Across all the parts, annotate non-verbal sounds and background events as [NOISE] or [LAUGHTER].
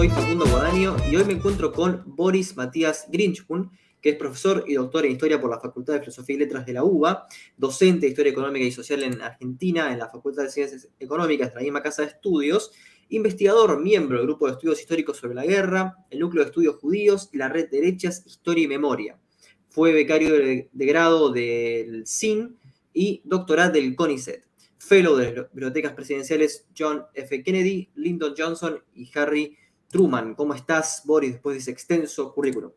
soy Facundo Guadaño y hoy me encuentro con Boris Matías Grinchpun, que es profesor y doctor en Historia por la Facultad de Filosofía y Letras de la UBA, docente de Historia Económica y Social en Argentina en la Facultad de Ciencias Económicas de la misma Casa de Estudios, investigador, miembro del Grupo de Estudios Históricos sobre la Guerra, el Núcleo de Estudios Judíos y la Red Derechas, Historia y Memoria. Fue becario de, grado del CIN y doctoral del CONICET. Fellow de las bibliotecas presidenciales John F. Kennedy, Lyndon Johnson y Harry Truman. ¿Cómo estás, Boris, después de ese extenso currículum?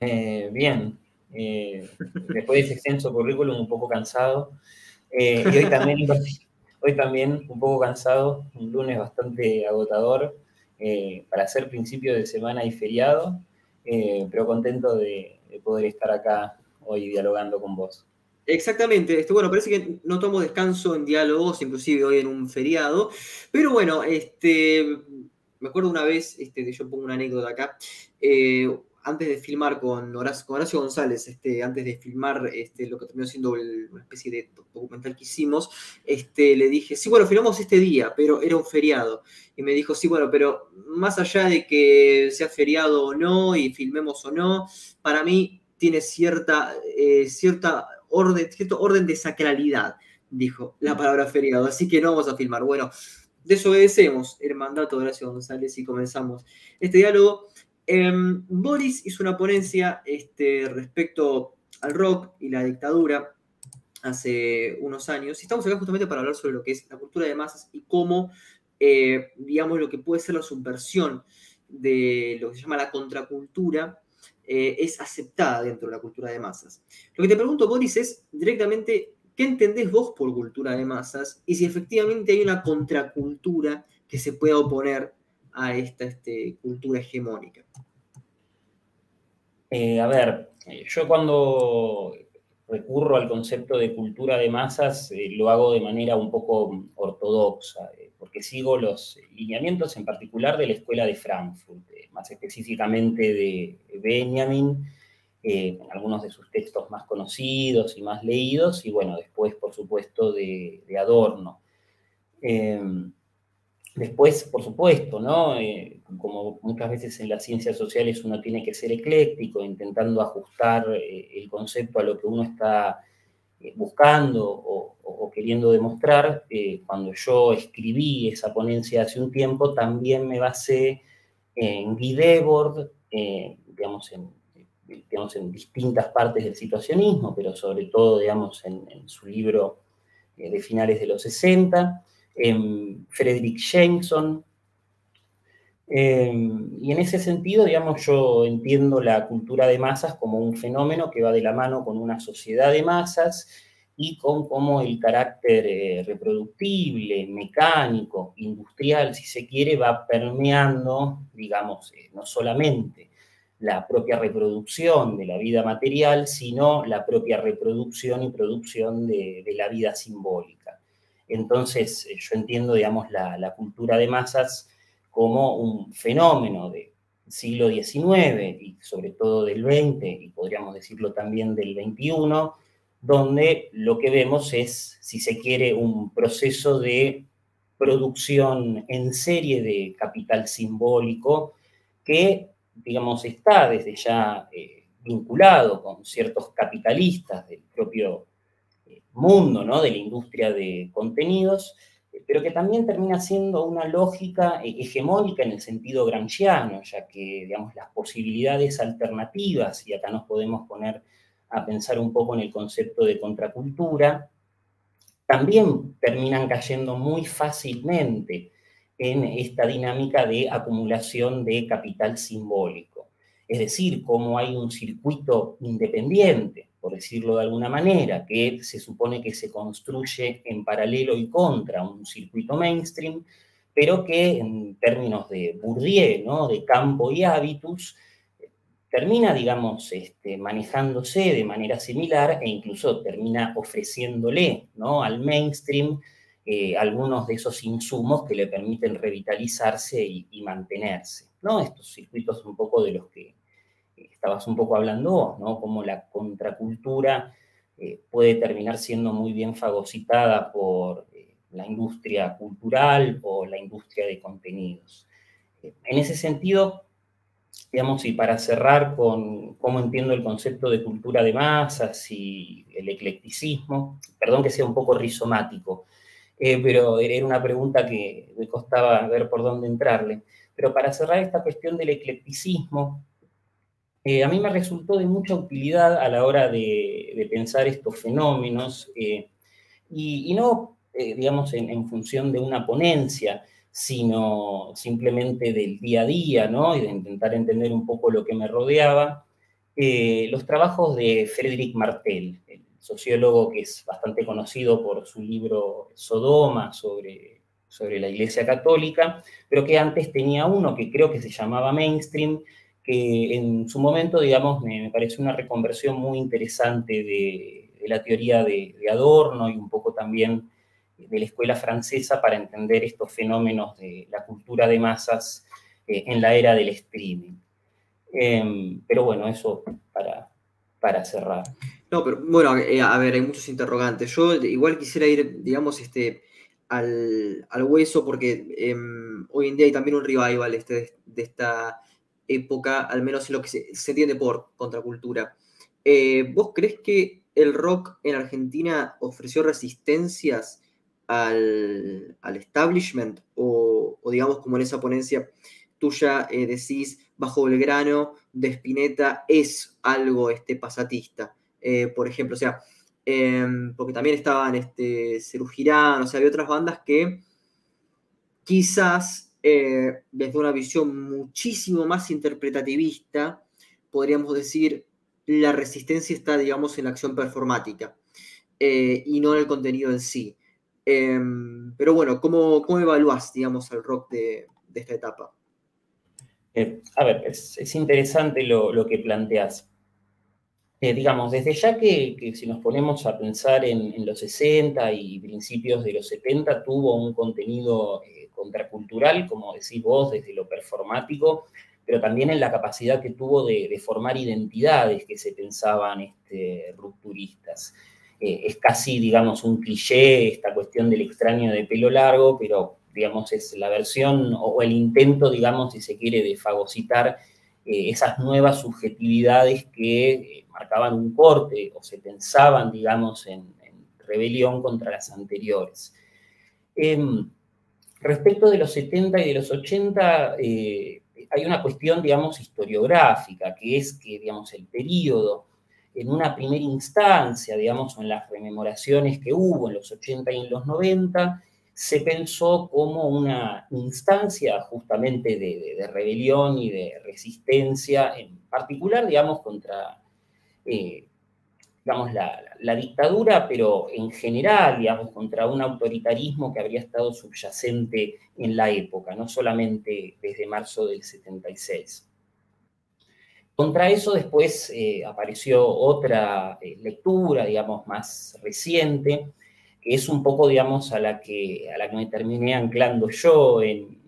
Eh, bien, eh, después de ese extenso currículum un poco cansado. Eh, y hoy también, [LAUGHS] hoy también un poco cansado, un lunes bastante agotador para ser principio de semana y feriado, pero contento de, poder estar acá hoy dialogando con vos. Exactamente, este, bueno, parece que no tomo descanso en diálogos, inclusive hoy en un feriado, pero bueno, este, me acuerdo una vez, este, yo pongo una anécdota acá, antes de filmar con Horacio, González, este, antes de filmar este, lo que terminó siendo una especie de documental que hicimos, este, le dije, sí, bueno, filmamos este día, pero era un feriado. Y me dijo, sí, bueno, pero más allá de que sea feriado o no y filmemos o no, para mí tiene cierta, eh, cierta orden, cierto orden de sacralidad, dijo la palabra feriado, así que no vamos a filmar. Bueno, desobedecemos el mandato de Horacio González y comenzamos este diálogo Em, Boris hizo una ponencia este, respecto al rock y la dictadura hace unos años. Y estamos acá justamente para hablar sobre lo que es la cultura de masas y cómo, eh, digamos, lo que puede ser la subversión de lo que se llama la contracultura eh, es aceptada dentro de la cultura de masas. Lo que te pregunto, Boris, es directamente, ¿qué entendés vos por cultura de masas? Y si efectivamente hay una contracultura que se pueda oponer a esta este, cultura hegemónica. Eh, a ver, eh, yo cuando recurro al concepto de cultura de masas eh, lo hago de manera un poco ortodoxa, porque sigo los lineamientos en particular de la Escuela de Frankfurt, más específicamente de Benjamin, algunos de sus textos más conocidos y más leídos, y bueno, después, por supuesto, de, Adorno. Después, por supuesto, ¿no? Eh, como muchas veces en las ciencias sociales uno tiene que ser ecléctico, intentando ajustar eh, el concepto a lo que uno está eh, buscando o, queriendo demostrar. cuando yo escribí esa ponencia hace un tiempo, también me basé en Guy Debord, digamos, en, digamos, en distintas partes del situacionismo, pero sobre todo, digamos, en, su libro de finales de los 60 Em, Frederick Jameson. Em, y en ese sentido, digamos, yo entiendo la cultura de masas como un fenómeno que va de la mano con una sociedad de masas y con cómo el carácter eh, reproductible, mecánico, industrial, si se quiere, va permeando, digamos, eh, no solamente la propia reproducción de la vida material, sino la propia reproducción y producción de la vida simbólica. Entonces, eh, yo entiendo, digamos, la, cultura de masas como un fenómeno del siglo XIX y sobre todo del XX, y podríamos decirlo también del XXI, donde lo que vemos es, si se quiere, un proceso de producción en serie de capital simbólico que, digamos, está desde ya eh, vinculado con ciertos capitalistas del propio mundo ¿no? de la industria de contenidos, pero que también termina siendo una lógica hegemónica en el sentido gramsciano, ya que digamos, las posibilidades alternativas, y acá nos podemos poner a pensar un poco en el concepto de contracultura, también terminan cayendo muy fácilmente en esta dinámica de acumulación de capital simbólico. Es decir, como hay un circuito independiente por decirlo de alguna manera, que se supone que se construye en paralelo y contra un circuito mainstream, pero que en términos de Bourdieu, ¿no? de campo y hábitus, termina, digamos, este, manejándose de manera similar e incluso termina ofreciéndole ¿no? al mainstream eh, algunos de esos insumos que le permiten revitalizarse y, mantenerse. ¿no? Estos circuitos un poco de los que estabas un poco hablando vos, ¿no? Cómo la contracultura eh, puede terminar siendo muy bien fagocitada por eh, la industria cultural o la industria de contenidos. En ese sentido, digamos, y para cerrar con cómo entiendo el concepto de cultura de masas y el eclecticismo, perdón que sea un poco rizomático, eh, pero era una pregunta que me costaba ver por dónde entrarle. Pero para cerrar esta cuestión del eclecticismo, eh, a mí me resultó de mucha utilidad a la hora de, pensar estos fenómenos, eh, y, no, digamos, en, función de una ponencia, sino simplemente del día a día, ¿no? Y de intentar entender un poco lo que me rodeaba. los trabajos de Frédéric Martel, sociólogo que es bastante conocido por su libro Sodoma sobre, sobre la Iglesia Católica, pero que antes tenía uno que creo que se llamaba Mainstream, que en su momento, digamos, me, parece una reconversión muy interesante de, la teoría de, Adorno y un poco también de la escuela francesa para entender estos fenómenos de la cultura de masas eh, en la era del streaming. Em, pero bueno, eso para, para cerrar. No, pero bueno, eh, a ver, hay muchos interrogantes. Yo igual quisiera ir, digamos, este, al, hueso, porque em, hoy en día hay también un revival este, de, esta época, al menos en lo que se, entiende por contracultura. Eh, ¿Vos crees que el rock en Argentina ofreció resistencias al, establishment? O, digamos, como en esa ponencia tuya eh, decís, bajo Belgrano, de Spinetta es algo este, pasatista. Eh, por ejemplo, o sea, em, porque también estaban este, o sea, había otras bandas que quizás eh, desde una visión muchísimo más interpretativista, podríamos decir, la resistencia está, digamos, en la acción performática eh, y no en el contenido en sí. Em, pero bueno, ¿cómo, cómo evaluás, digamos, el rock de, esta etapa? a ver, es, interesante lo, lo, que planteas. Eh, digamos, desde ya que, si nos ponemos a pensar en, los 60 y principios de los 70, tuvo un contenido eh, contracultural, como decís vos, desde lo performático, pero también en la capacidad que tuvo de, formar identidades que se pensaban este, rupturistas. Eh, es casi, digamos, un cliché esta cuestión del extraño de pelo largo, pero, digamos, es la versión o el intento, digamos, si se quiere, de fagocitar esas nuevas subjetividades que marcaban un corte o se pensaban, digamos, en, rebelión contra las anteriores. Em, respecto de los 70 y de los 80, eh, hay una cuestión, digamos, historiográfica, que es que, digamos, el periodo, en una primera instancia, digamos, en las rememoraciones que hubo en los 80 y en los 90, se pensó como una instancia justamente de, rebelión y de resistencia, en particular, digamos, contra eh, digamos, la, dictadura, pero en general, digamos, contra un autoritarismo que habría estado subyacente en la época, no solamente desde marzo del 76. Contra eso después eh, apareció otra eh, lectura, digamos, más reciente, que es un poco, digamos, a la que, a la que me terminé anclando yo en,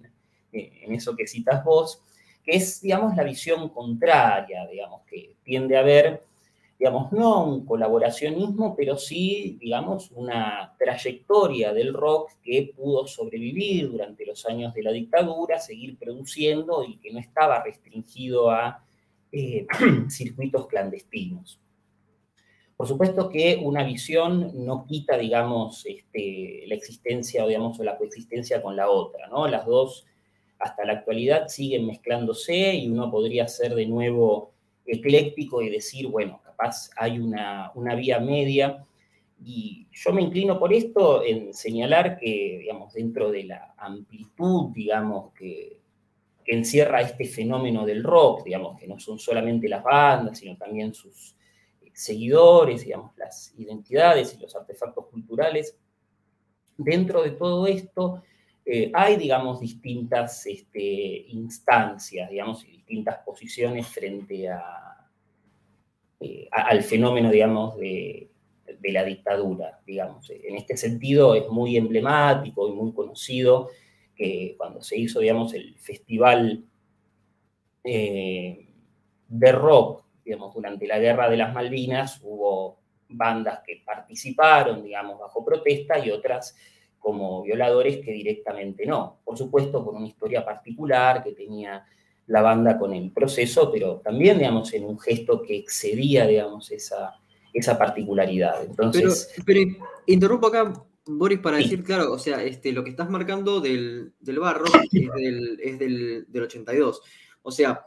en eso que citas vos, que es, digamos, la visión contraria, digamos, que tiende a ver digamos, no un colaboracionismo, pero sí, digamos, una trayectoria del rock que pudo sobrevivir durante los años de la dictadura, seguir produciendo y que no estaba restringido a eh, [CLEARS THROAT] circuitos clandestinos. Por supuesto que una visión no quita, digamos, este, la existencia o, digamos, la coexistencia con la otra, ¿no? Las dos, hasta la actualidad, siguen mezclándose y uno podría ser de nuevo ecléctico y decir, bueno, hay una, vía media. Y yo me inclino por esto en señalar que, digamos, dentro de la amplitud, digamos, que, encierra este fenómeno del rock, digamos, que no son solamente las bandas, sino también sus seguidores, digamos, las identidades y los artefactos culturales, dentro de todo esto eh, hay, digamos, distintas este, instancias, digamos, y distintas posiciones frente a, eh, al fenómeno, digamos, de, la dictadura, digamos. En este sentido es muy emblemático y muy conocido que cuando se hizo, digamos, el festival eh, de rock, digamos, durante la Guerra de las Malvinas, hubo bandas que participaron, digamos, bajo protesta y otras como violadores que directamente no. Por supuesto, por una historia particular que tenía la banda con el proceso, pero también, digamos, en un gesto que excedía, digamos, esa, esa particularidad. Entonces, pero, interrumpo acá, Boris, para decir, claro, o sea, este, lo que estás marcando del, barro es, del, 82. O sea,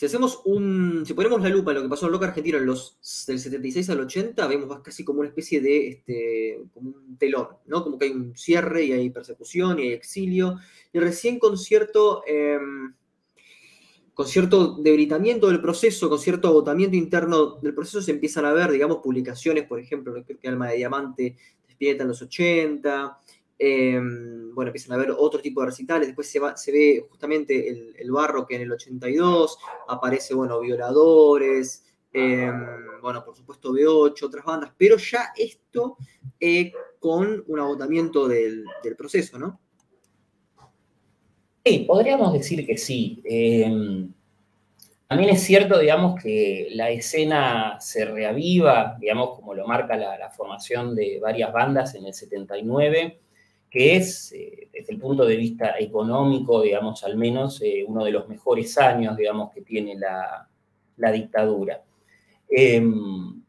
si hacemos un. Si ponemos la lupa en lo que pasó en argentino en los, del 76 al 80, vemos casi como una especie de. Este, como un telón, ¿no? Como que hay un cierre y hay persecución y hay exilio. Y recién con cierto. Em, debilitamiento del proceso, con cierto agotamiento interno del proceso, se empiezan a ver, digamos, publicaciones, por ejemplo, que Alma de Diamante despierta en los 80, em, bueno, empiezan a ver otro tipo de recitales, después se, ve justamente el, barro que en el 82 aparece, bueno, Violadores, em, bueno, por supuesto B8, otras bandas, pero ya esto eh, con un agotamiento del, del proceso, ¿no? Sí, podríamos decir que sí. Em, también es cierto, digamos, que la escena se reaviva, digamos, como lo marca la, formación de varias bandas en el 79, que es, eh, desde el punto de vista económico, digamos, al menos eh, uno de los mejores años, digamos, que tiene la, dictadura. Em,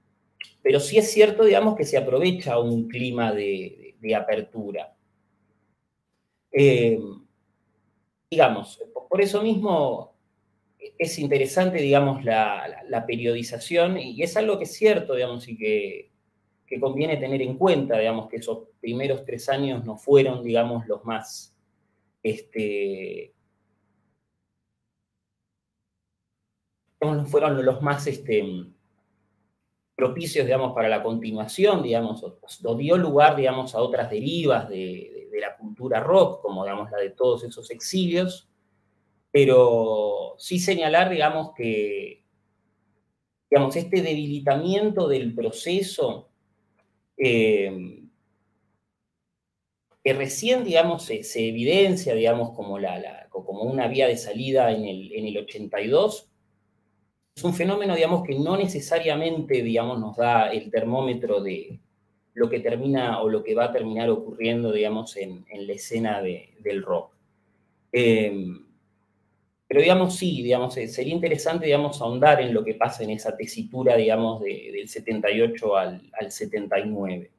pero sí es cierto, digamos, que se aprovecha un clima de, apertura. Em, digamos, por eso mismo es interesante, digamos, la, periodización y es algo que es cierto, digamos, y que, conviene tener en cuenta, digamos, que esos primeros tres años no fueron, digamos, los más, este, no fueron los más, este, propicios, digamos, para la continuación, digamos, o, dio lugar, digamos, a otras derivas de, la cultura rock, como, digamos, la de todos esos exilios, pero sí señalar, digamos, que, digamos, este debilitamiento del proceso, eh, que recién, digamos, se, evidencia, digamos, como, la, como una vía de salida en el, en el 82, es un fenómeno, digamos, que no necesariamente, digamos, nos da el termómetro de lo que termina o lo que va a terminar ocurriendo, digamos, en, la escena del rock. Em, pero, digamos, sí, digamos, eh, sería interesante, digamos, ahondar en lo que pasa en esa tesitura, digamos, del 78 al, 79.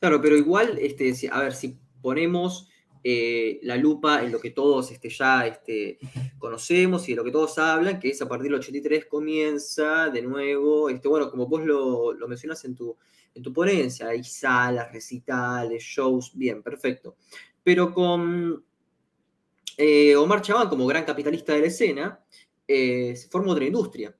Claro, pero igual, este, a ver, si ponemos eh, la lupa en lo que todos este, ya este, conocemos y de lo que todos hablan, que es a partir del 83 comienza de nuevo, este, bueno, como vos lo, lo mencionas en tu, en tu ponencia, hay salas, recitales, shows, bien, perfecto. Pero con eh, Omar Chabán, como gran capitalista de la escena, eh, se forma otra industria.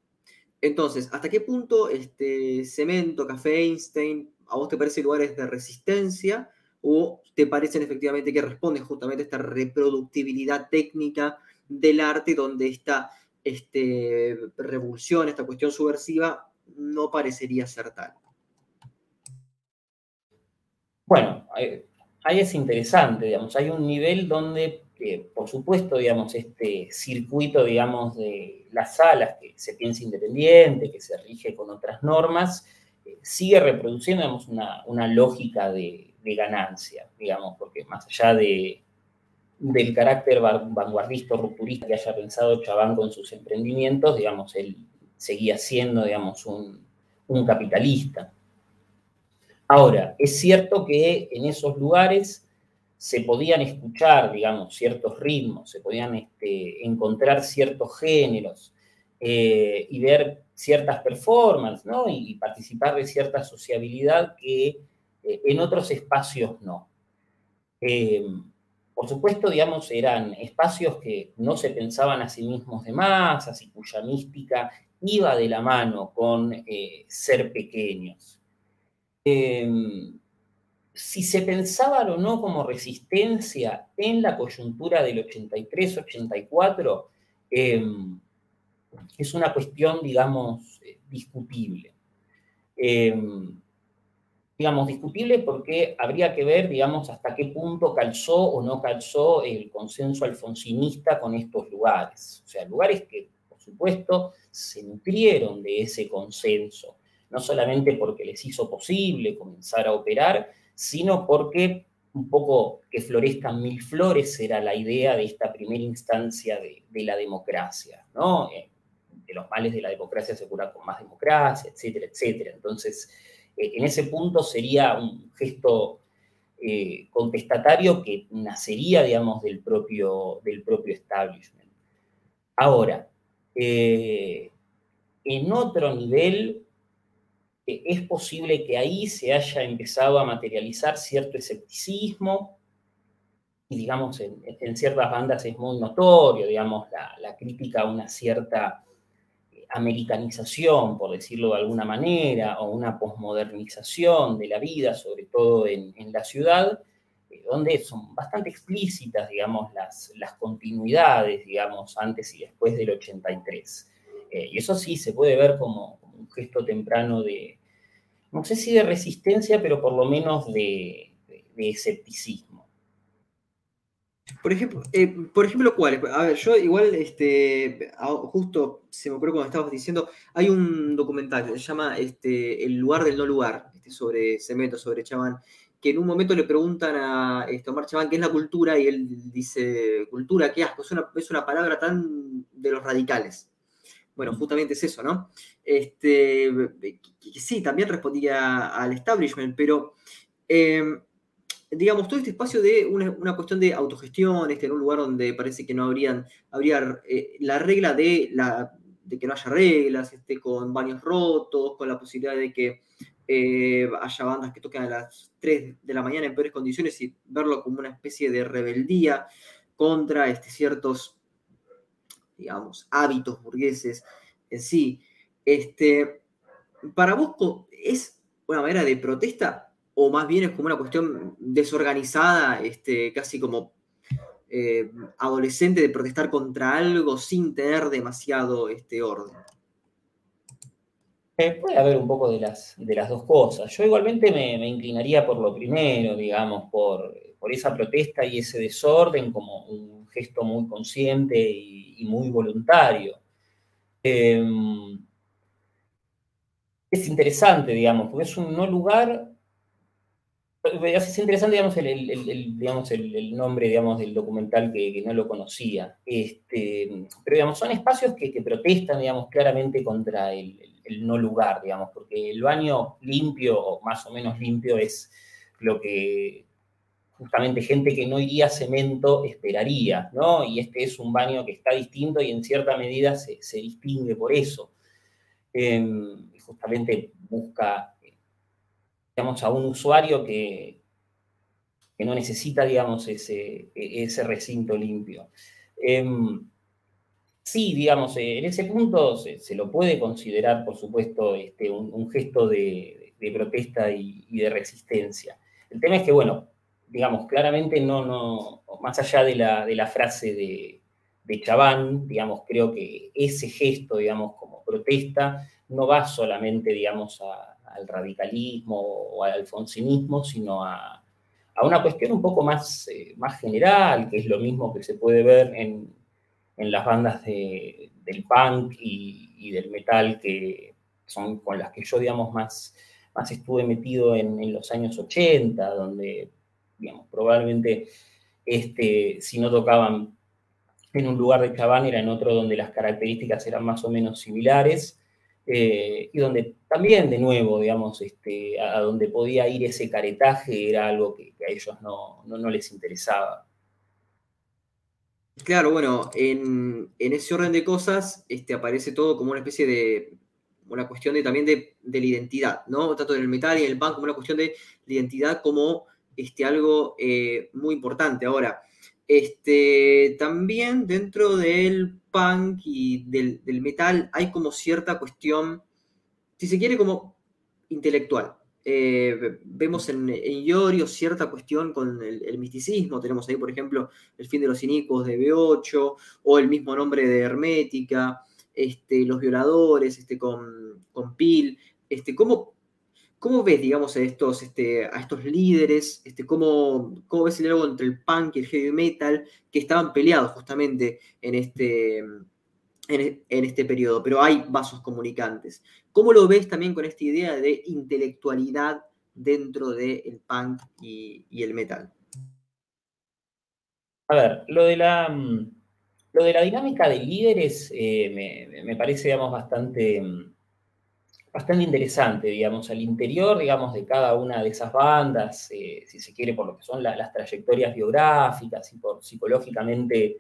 Entonces, ¿hasta qué punto este cemento, café Einstein, a vos te parecen lugares de resistencia? o te parecen efectivamente que responden justamente a esta reproductibilidad técnica del arte donde esta este, revolución, esta cuestión subversiva, no parecería ser tal. Bueno, ahí es interesante, digamos, hay un nivel donde, por supuesto, digamos, este circuito, digamos, de las salas, que se piensa independiente, que se rige con otras normas, eh, sigue reproduciendo, digamos, una lógica de, ganancia, digamos, porque más allá de, del carácter vanguardista, rupturista que haya pensado Chabán con sus emprendimientos, digamos, él seguía siendo, digamos, un, capitalista. Ahora, es cierto que en esos lugares se podían escuchar, digamos, ciertos ritmos, se podían este, encontrar ciertos géneros eh, y ver ciertas performances, ¿no? Y, participar de cierta sociabilidad que eh, en otros espacios no. Eh, por supuesto, digamos, eran espacios que no se pensaban a sí mismos de masas y cuya mística iba de la mano con ser pequeños. Si se pensaban o no como resistencia en la coyuntura del 83-84, es una cuestión, digamos, discutible digamos, discutible porque habría que ver, digamos, hasta qué punto calzó o no calzó el consenso alfonsinista con estos lugares. O sea, lugares que, por supuesto, se nutrieron de ese consenso, no solamente porque les hizo posible comenzar a operar, sino porque un poco que florezcan mil flores era la idea de esta primera instancia de, la democracia, ¿no? Eh, de los males de la democracia se cura con más democracia, etcétera, etcétera. Entonces, eh, en ese punto sería un gesto eh, contestatario que nacería, digamos, del propio, del propio establishment. Ahora, en otro nivel, es posible que ahí se haya empezado a materializar cierto escepticismo, y digamos, en, ciertas bandas es muy notorio, digamos, la, crítica a una cierta eh, americanización, por decirlo de alguna manera, o una posmodernización de la vida, sobre todo en, la ciudad, eh, donde son bastante explícitas, digamos, las, las continuidades, digamos, antes y después del 83. Eh, y eso sí se puede ver como, un gesto temprano de, no sé si de resistencia, pero por lo menos de, escepticismo. Por ejemplo, eh, por ejemplo, ¿cuáles? A ver, yo igual, este, justo se me ocurrió cuando estabas diciendo, hay un documental que se llama este, El lugar del no lugar, este, sobre Cemento, sobre Chaván, que en un momento le preguntan a este, Omar Chaván qué es la cultura y él dice, cultura, qué asco, es una, es una palabra tan de los radicales. Bueno, justamente es eso, ¿no? Este, sí, también respondía al establishment, pero em, digamos, todo este espacio de una, cuestión de autogestión, este, en un lugar donde parece que no habrían, habría eh, la regla de, la, de que no haya reglas, este, con baños rotos, con la posibilidad de que eh, haya bandas que toquen a las 3 de la mañana en peores condiciones y verlo como una especie de rebeldía contra este, ciertos digamos, hábitos burgueses en sí. Este, ¿Para vos es una manera de protesta o más bien es como una cuestión desorganizada, este, casi como eh, adolescente de protestar contra algo sin tener demasiado este, orden? Eh, puede haber un poco de las, de las dos cosas. Yo igualmente me, inclinaría por lo primero, digamos, por, por, esa protesta y ese desorden como un gesto muy consciente y, muy voluntario. Em, es interesante, digamos, porque es un no lugar. Es interesante, digamos, el, digamos, el, nombre digamos, del documental que, no lo conocía. Este, pero, digamos, son espacios que, que protestan, digamos, claramente contra el, no lugar, digamos, porque el baño limpio, o más o menos limpio, es lo que justamente gente que no iría a cemento esperaría, ¿no? Y este es un baño que está distinto y en cierta medida se, distingue por eso. Em, justamente busca, digamos, a un usuario que, que no necesita, digamos, ese, ese recinto limpio. Em, sí, digamos, en ese punto se, lo puede considerar, por supuesto, este, un, gesto de, protesta y, y de resistencia. El tema es que, bueno, digamos, claramente no, no, más allá de la, de la frase de, de Chaván, digamos, creo que ese gesto, digamos, como protesta, no va solamente, digamos, al radicalismo o al alfonsinismo, sino a, a una cuestión un poco más, eh, más general, que es lo mismo que se puede ver en, en las bandas de, del punk y, y, del metal, que son con las que yo, digamos, más, más estuve metido en, en los años 80, donde probablemente este, si no tocaban en un lugar de Chaván era en otro donde las características eran más o menos similares, eh, y donde también, de nuevo, digamos, este, a, donde podía ir ese caretaje era algo que, a ellos no, les interesaba. Claro, bueno, en, ese orden de cosas este, aparece todo como una especie de, una cuestión de, también de, de la identidad, ¿no? Tanto en el metal y en el punk como una cuestión de la identidad como este, algo eh, muy importante. Ahora, este, también dentro del punk y del, metal hay como cierta cuestión, si se quiere, como intelectual. Eh, vemos en, en, Iorio cierta cuestión con el, misticismo. Tenemos ahí, por ejemplo, El fin de los cínicos de B8 o el mismo nombre de Hermética, este, Los violadores este, con, con Pil. Este, ¿Cómo ¿Cómo ves, digamos, a estos, este, a estos líderes? Este, ¿cómo, ¿Cómo ves el diálogo entre el punk y el heavy metal que estaban peleados justamente en este, en, este periodo? Pero hay vasos comunicantes. ¿Cómo lo ves también con esta idea de intelectualidad dentro del punk y, el metal. A ver, lo de la, mm, lo de la dinámica de líderes eh, me, parece, digamos, bastante, mm, bastante interesante, digamos, al interior, digamos, de cada una de esas bandas, eh, si se quiere, por lo que son las trayectorias biográficas y por psicológicamente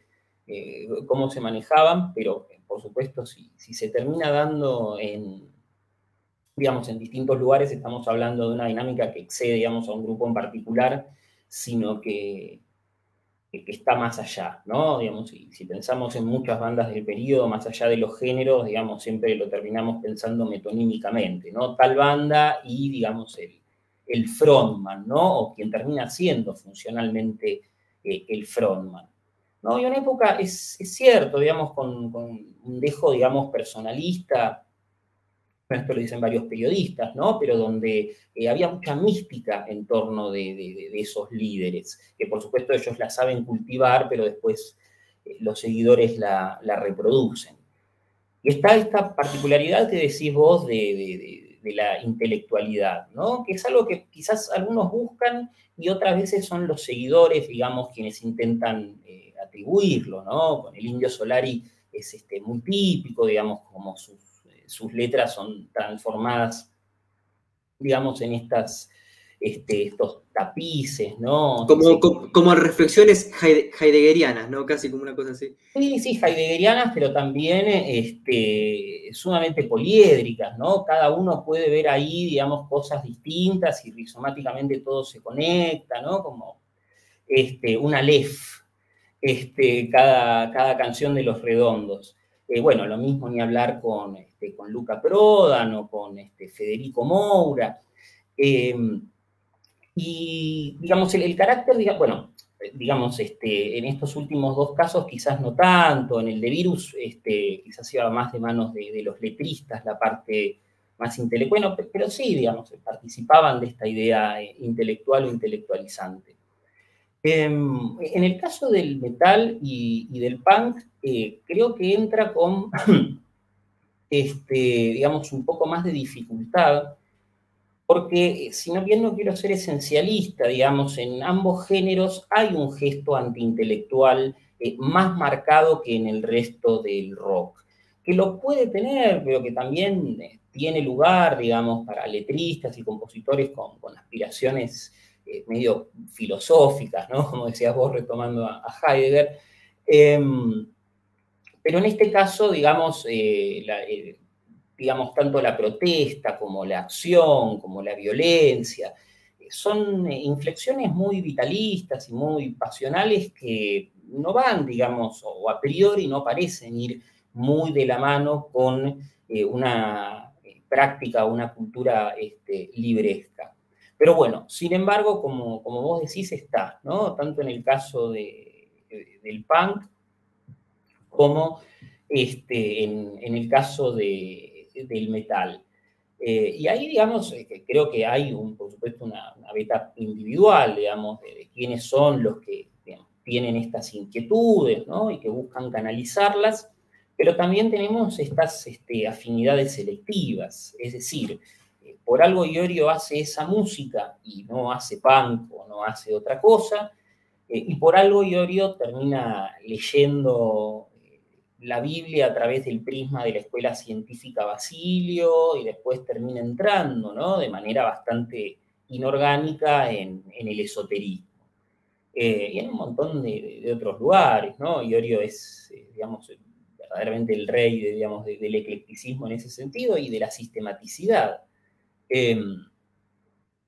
eh, cómo se manejaban, pero por supuesto, si, si se termina dando en, digamos, en distintos lugares, estamos hablando de una dinámica que excede, digamos, a un grupo en particular, sino que, que, está más allá, ¿no? Digamos, si, si, pensamos en muchas bandas del periodo, más allá de los géneros, digamos, siempre lo terminamos pensando metonímicamente, ¿no? Tal banda y, digamos, el, el frontman, ¿no? O quien termina siendo funcionalmente eh, el frontman. ¿no? Y una época, es, es cierto, digamos, con, con, un dejo, digamos, personalista, esto lo dicen varios periodistas, ¿no? Pero donde eh, había mucha mística en torno de, esos líderes, que por supuesto ellos la saben cultivar, pero después eh, los seguidores la, reproducen. Y está esta particularidad que decís vos de, la intelectualidad, ¿no? Que es algo que quizás algunos buscan y otras veces son los seguidores, digamos, quienes intentan eh, atribuirlo, ¿no? Con el Indio Solari es este, muy típico, digamos, como sus sus letras son transformadas, digamos, en estas, este, estos tapices, ¿no? Como, como, reflexiones heideggerianas, ¿no? Casi como una cosa así. Sí, sí, heideggerianas, pero también este, sumamente poliédricas, ¿no? Cada uno puede ver ahí, digamos, cosas distintas y rizomáticamente todo se conecta, ¿no? Como este, una lef, este, cada, cada canción de los redondos. Eh, bueno, lo mismo ni hablar con, este, con Luca Prodan o con este, Federico Moura. Em, y, digamos, el, carácter, bueno, digamos, este, en estos últimos dos casos quizás no tanto, en el de Virus quizás iba más de manos de, los letristas, la parte más intelectual, bueno, pero sí, digamos, participaban de esta idea eh, intelectual o intelectualizante. Em, en el caso del metal y, del punk, eh, creo que entra con [CLEARS THROAT] este, digamos, un poco más de dificultad, porque si no bien no quiero ser esencialista, digamos, en ambos géneros hay un gesto antiintelectual eh, más marcado que en el resto del rock, que lo puede tener, pero que también eh, tiene lugar, digamos, para letristas y compositores con, aspiraciones eh, medio filosóficas, ¿no? [LAUGHS] Como decías vos, retomando a, Heidegger. Pero en este caso, digamos, eh, eh, digamos, tanto la protesta como la acción, como la violencia, eh, son inflexiones muy vitalistas y muy pasionales que no van, digamos, o a priori no parecen ir muy de la mano con una práctica, una cultura este, libresca. Pero bueno, sin embargo, como, como vos decís, está, ¿no? Tanto en el caso de, del punk como este, en, el caso del metal. Eh, y ahí, digamos, eh, creo que hay, por supuesto, una, beta individual, digamos, de, quiénes son los que tienen estas inquietudes, ¿no? Y que buscan canalizarlas, pero también tenemos estas este, afinidades selectivas, es decir, eh, por algo Iorio hace esa música y no hace punk o no hace otra cosa, y por algo Iorio termina leyendo la Biblia a través del prisma de la escuela científica Basilio y después termina entrando, ¿no? De manera bastante inorgánica en, el esoterismo. Eh, y en un montón de, otros lugares, ¿no? Iorio es, eh, digamos, verdaderamente el rey, digamos, del eclecticismo en ese sentido y de la sistematicidad. Em,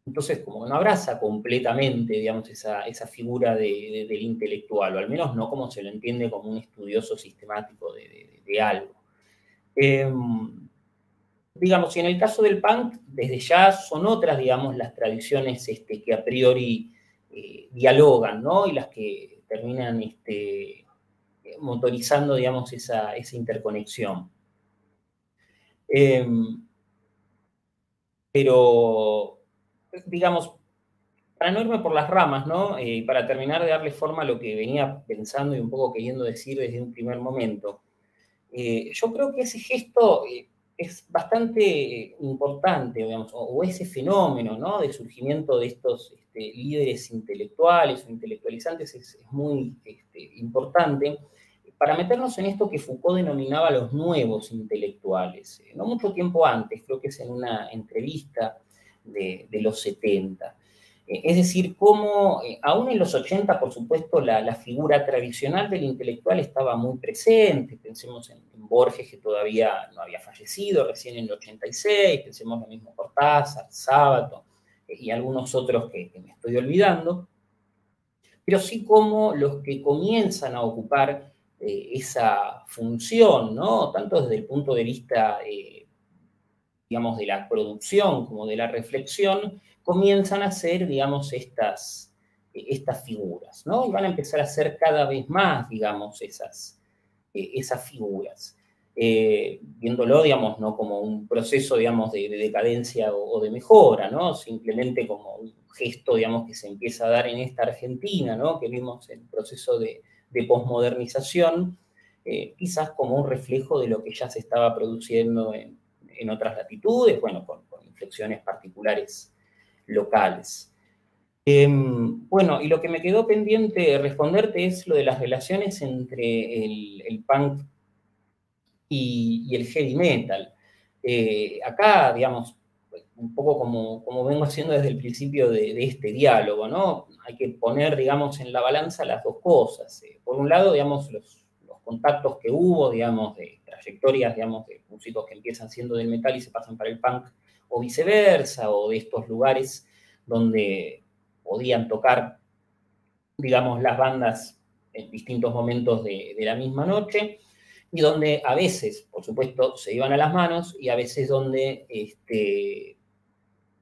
entonces, como no abraza completamente, digamos, esa, figura del intelectual, o al menos no como se lo entiende como un estudioso sistemático de, algo. Em, digamos, y en el caso del punk, desde ya son otras, digamos, las tradiciones este, que a priori eh, dialogan, ¿no? Y las que terminan este, motorizando, digamos, esa, interconexión. Em, pero digamos, para no irme por las ramas, ¿no? Eh, para terminar de darle forma a lo que venía pensando y un poco queriendo decir desde un primer momento, eh, yo creo que ese gesto, eh, es bastante importante, digamos, o, ese fenómeno ¿no? de surgimiento de estos este, líderes intelectuales o intelectualizantes es, muy este, importante para meternos en esto que Foucault denominaba los nuevos intelectuales. No mucho tiempo antes, creo que es en una entrevista de, los 70. Es decir, cómo eh, aún en los 80, por supuesto, la, figura tradicional del intelectual estaba muy presente. Pensemos en, Borges, que todavía no había fallecido, recién en el 86, pensemos lo mismo Cortázar, Sábato eh, y algunos otros que, me estoy olvidando. Pero sí como los que comienzan a ocupar eh, esa función, ¿no? Tanto desde el punto de vista, digamos, de la producción como de la reflexión, comienzan a ser, digamos, estas, estas figuras, ¿no? Y van a empezar a ser cada vez más, digamos, esas, eh, esas figuras. Eh, viéndolo, digamos, no como un proceso, digamos, de, decadencia o, de mejora, ¿no? Simplemente como un gesto, digamos, que se empieza a dar en esta Argentina, ¿no? Que vimos el proceso de, de posmodernización, eh, quizás como un reflejo de lo que ya se estaba produciendo en, en otras latitudes, bueno, con, con inflexiones particulares locales. Em, bueno, y lo que me quedó pendiente responderte es lo de las relaciones entre el, punk y, el heavy metal. Eh, acá, digamos, un poco como, como, vengo haciendo desde el principio de, este diálogo, ¿no? Hay que poner, digamos, en la balanza las dos cosas. Eh, por un lado, digamos, los, los, contactos que hubo, digamos, de trayectorias, digamos, de músicos que empiezan siendo del metal y se pasan para el punk, o viceversa, o de estos lugares donde podían tocar, digamos, las bandas en distintos momentos de, la misma noche, y donde a veces, por supuesto, se iban a las manos, y a veces donde, este,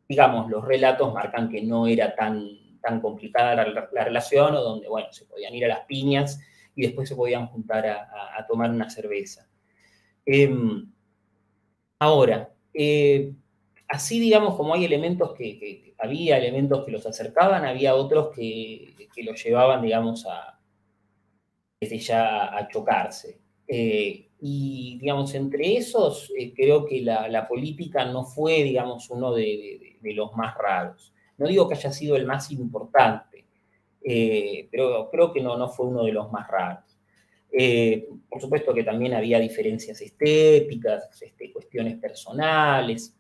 digamos, los relatos marcan que no era tan, tan complicada la, relación, o donde, bueno, se podían ir a las piñas y después se podían juntar a, tomar una cerveza. Em, ahora, eh, así digamos como hay elementos que, había elementos que los acercaban, había otros que, los llevaban, digamos, a desde ya a chocarse. Eh, y, digamos, entre esos, eh, creo que la, política no fue, digamos, uno de, los más raros. No digo que haya sido el más importante, pero creo que no, no fue uno de los más raros. Por supuesto que también había diferencias estéticas, este, cuestiones personales,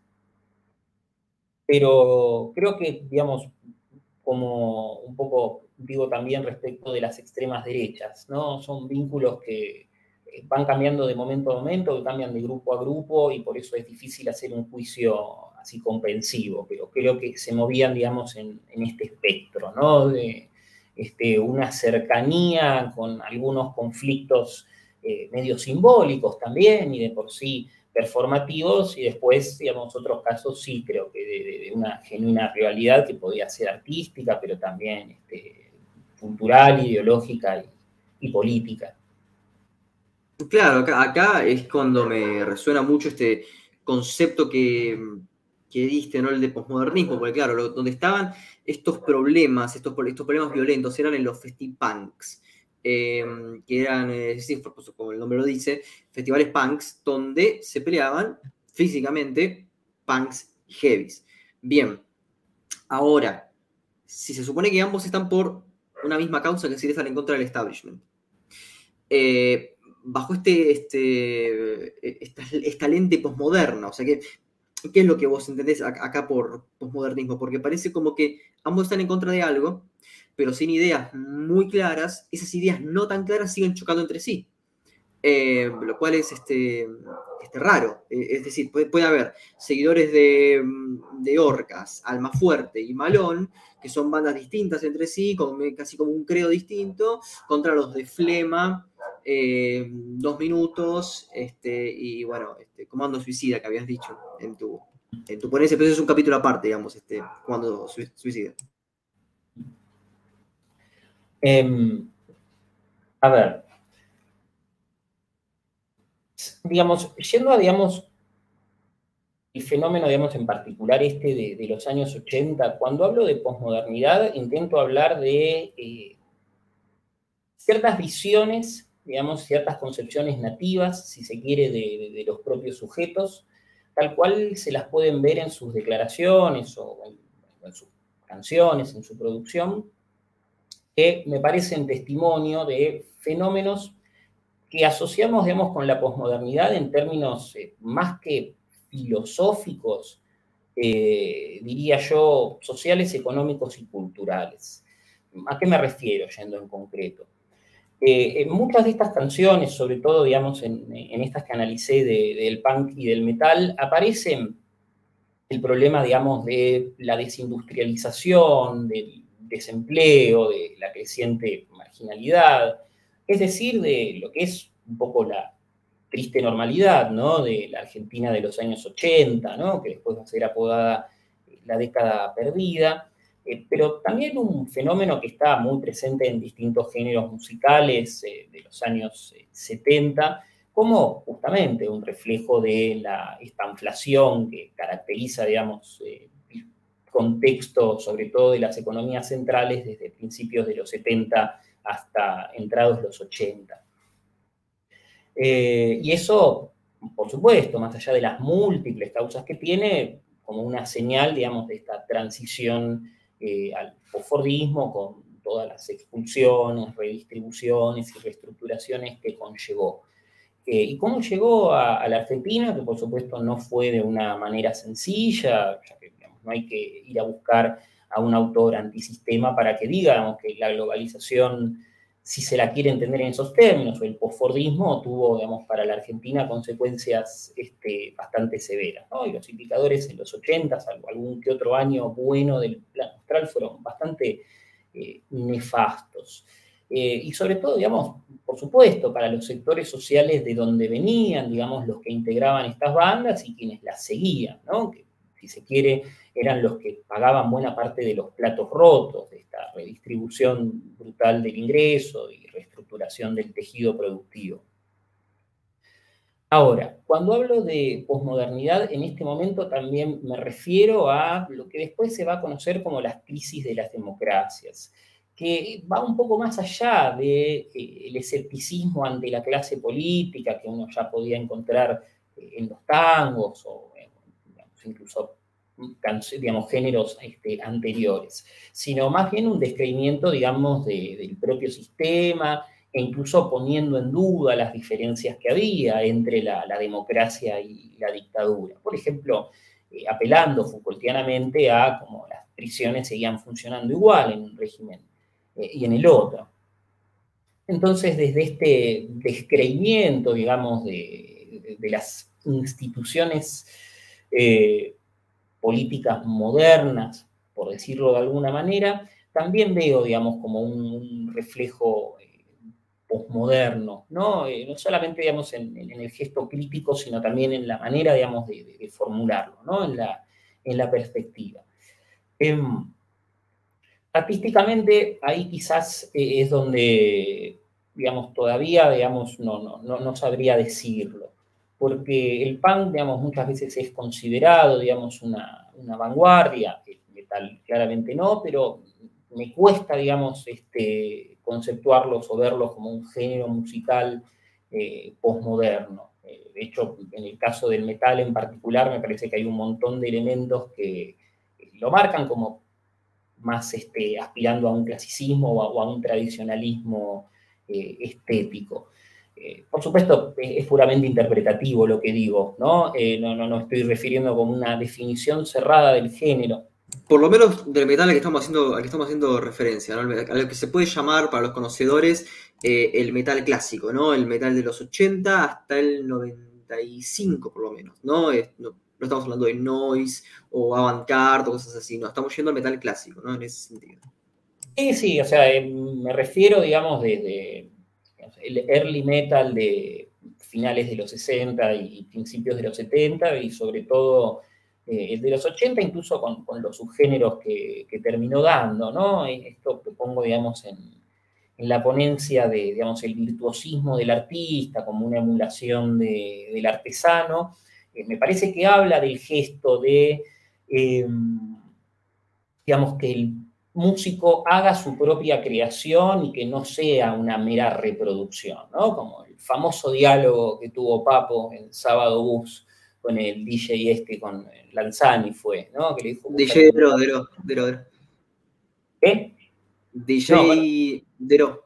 pero creo que, digamos, como un poco digo también respecto de las extremas derechas, ¿no? Son vínculos que eh, van cambiando de momento a momento, cambian de grupo a grupo y por eso es difícil hacer un juicio así comprensivo, pero creo que se movían, digamos, en, este espectro, ¿no? Este, una cercanía con algunos conflictos eh, medio simbólicos también y de por sí performativos y después, digamos, otros casos sí creo que de, una genuina rivalidad que podía ser artística, pero también este, cultural, ideológica y, política. Claro, acá, es cuando me resuena mucho este concepto que, que diste, ¿no? El de posmodernismo, porque claro, donde estaban estos problemas, estos, estos problemas violentos, eran en los festipunks. Em, que eran, eh, pues, como el nombre lo dice, festivales punks, donde se peleaban físicamente punks heavies. Bien, ahora, si se supone que ambos están por una misma causa, que es están en contra del establishment, eh, bajo este, este, esta, lente posmoderna, o sea, que, ¿qué es lo que vos entendés acá por posmodernismo? Porque parece como que ambos están en contra de algo, pero sin ideas muy claras, esas ideas no tan claras siguen chocando entre sí. Eh, lo cual es este, este raro. Eh, es decir, puede, haber seguidores de, de, Orcas, Fuerte y Malón, que son bandas distintas entre sí, con, casi como un credo distinto, contra los de Flema, eh, Dos Minutos, este, y bueno, este, Comando Suicida que habías dicho en tu, en tu ponencia, pero eso es un capítulo aparte, digamos, este, Comando Suicida. Em, a ver, digamos, yendo a, digamos, el fenómeno, digamos, en particular este de, los años 80, cuando hablo de posmodernidad, intento hablar de eh, ciertas visiones, digamos, ciertas concepciones nativas, si se quiere, de, los propios sujetos, tal cual se las pueden ver en sus declaraciones o en, sus canciones, en su producción, que me parecen testimonio de fenómenos que asociamos, con la posmodernidad en términos eh, más que filosóficos, eh, diría yo, sociales, económicos y culturales. ¿A qué me refiero yendo en concreto? Eh, en muchas de estas canciones, sobre todo, digamos, en, estas que analicé del punk y del metal, aparecen el problema, digamos, de la desindustrialización, del desempleo, de la creciente marginalidad, es decir, de lo que es un poco la triste normalidad, ¿no? De la Argentina de los años 80, ¿no? Que después va a ser apodada la década perdida. Eh, pero también un fenómeno que está muy presente en distintos géneros musicales eh, de los años 70, eh, como justamente un reflejo de la, esta inflación que caracteriza, digamos, el contexto, sobre todo de las economías centrales, desde principios de los 70 hasta entrados los 80. y eso, por supuesto, más allá de las múltiples causas que tiene, como una señal, digamos, de esta transición eh, al posfordismo con todas las expulsiones, redistribuciones y reestructuraciones que conllevó. Eh, ¿Y cómo llegó a, la Argentina? Que por supuesto no fue de una manera sencilla, ya que no hay que ir a buscar a un autor antisistema para que diga que la globalización si se la quiere entender en esos términos, el posfordismo tuvo, digamos, para la Argentina consecuencias este, bastante severas, ¿no? Y los indicadores en los 80, salvo algún que otro año bueno del plan austral, fueron bastante eh, nefastos. Eh, y sobre todo, digamos, por supuesto, para los sectores sociales de donde venían, digamos, los que integraban estas bandas y quienes las seguían, ¿no? Si se quiere, eran los que pagaban buena parte de los platos rotos de esta redistribución brutal del ingreso y reestructuración del tejido productivo. Ahora, cuando hablo de posmodernidad, en este momento también me refiero a lo que después se va a conocer como las crisis de las democracias, que va un poco más allá del de, eh, escepticismo ante la clase política que uno ya podía encontrar eh, en los tangos o incluso digamos, géneros este, anteriores, sino más bien un descreimiento, digamos, del propio sistema e incluso poniendo en duda las diferencias que había entre la, democracia y la dictadura. Por ejemplo, eh, apelando Foucaultianamente a cómo las prisiones seguían funcionando igual en un régimen eh, y en el otro. Entonces, desde este descreimiento, digamos, de, las instituciones eh, políticas modernas, por decirlo de alguna manera, también veo, digamos, como un, reflejo eh, posmoderno, ¿no? Eh, no solamente, digamos, en, el gesto crítico, sino también en la manera, digamos, de, formularlo, ¿no? En la, en la perspectiva. Em, artísticamente, ahí quizás eh, es donde, digamos, todavía, digamos, no, no, no, no sabría decirlo porque el punk, digamos, muchas veces es considerado, digamos, una, vanguardia, el metal claramente no, pero me cuesta, digamos, este, conceptuarlos o verlos como un género musical eh, postmoderno. Eh, de hecho, en el caso del metal en particular, me parece que hay un montón de elementos que lo marcan como más este, aspirando a un clasicismo o a, un tradicionalismo eh, estético. Eh, por supuesto, es, puramente interpretativo lo que digo, ¿no? Eh, ¿no? no, estoy refiriendo como una definición cerrada del género. Por lo menos del metal al que estamos haciendo, al que estamos haciendo referencia, ¿no? a lo que se puede llamar para los conocedores eh, el metal clásico, ¿no? El metal de los 80 hasta el 95 por lo menos, ¿no? no, estamos hablando de noise o avant-garde o cosas así, no, estamos yendo al metal clásico, ¿no? En ese sentido. Sí, sí, o sea, me refiero, digamos, desde el early metal de finales de los 60 y principios de los 70 y sobre todo eh, el de los 80, incluso con, los subgéneros que, terminó dando, ¿no? Esto que pongo, digamos, en, la ponencia de, digamos, el virtuosismo del artista como una emulación del artesano, eh, me parece que habla del gesto de, eh, digamos, que el músico haga su propia creación y que no sea una mera reproducción, ¿no? Como el famoso diálogo que tuvo Papo en Sábado Bus con el DJ este, con Lanzani fue, ¿no? Que le dijo, DJ Dero, Dero, Dero, ¿Qué? DJ Dero.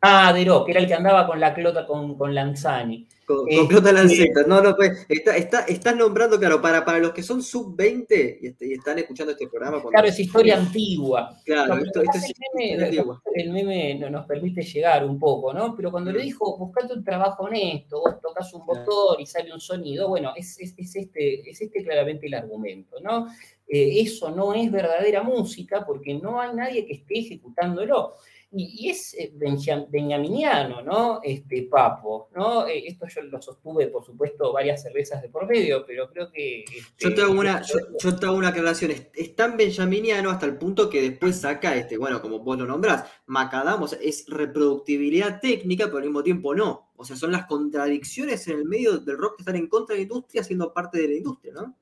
Ah, Dero, que era el que andaba con la clota con, con Lanzani. Con, eh, Lanceta. No, no, pues, está, está, estás nombrando, claro, para, para los que son sub-20 y, están escuchando este programa. Claro, es historia antigua. Claro, esto, es el meme, antigua. El meme nos permite llegar un poco, ¿no? Pero cuando le mm. dijo, buscate un trabajo honesto, vos tocas un botón y sale un sonido, bueno, es, es, es, este, es este claramente el argumento, ¿no? Eh, eso no es verdadera música porque no hay nadie que esté ejecutándolo. Y, es eh, benjaminiano, ¿no? Este Papo, ¿no? Eh, esto yo lo sostuve, por supuesto, varias cervezas de por medio, pero creo que... Este, yo, te hago una, yo, te hago una aclaración. Es, tan benjaminiano hasta el punto que después saca, este, bueno, como vos lo nombrás, Macadam, es reproductibilidad técnica, pero al mismo tiempo no. O sea, son las contradicciones en el medio del rock que están en contra de la industria, siendo parte de la industria, ¿no?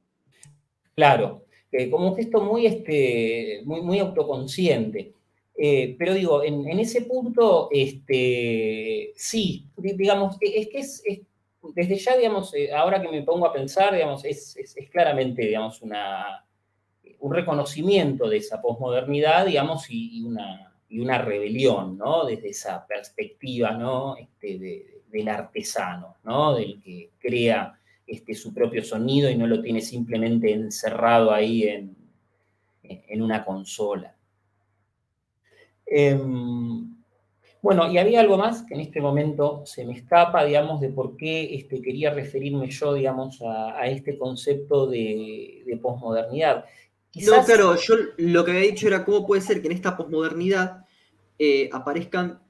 Claro, como un gesto muy, este, muy, muy autoconsciente. Eh, pero digo, en, ese punto, este, sí, digamos, e, es que es, desde ya, digamos, eh, ahora que me pongo a pensar, digamos, es, claramente, digamos, una, un reconocimiento de esa posmodernidad, digamos, y, una, y una rebelión, ¿no? Desde esa perspectiva, ¿no? Este, del artesano, ¿no? Del que crea este, su propio sonido y no lo tiene simplemente encerrado ahí en, en una consola. Em, bueno, y había algo más que en este momento se me escapa, digamos, de por qué este, quería referirme yo, digamos, a, este concepto de, posmodernidad. No, claro, yo lo que había dicho era cómo puede ser que en esta posmodernidad eh, aparezcan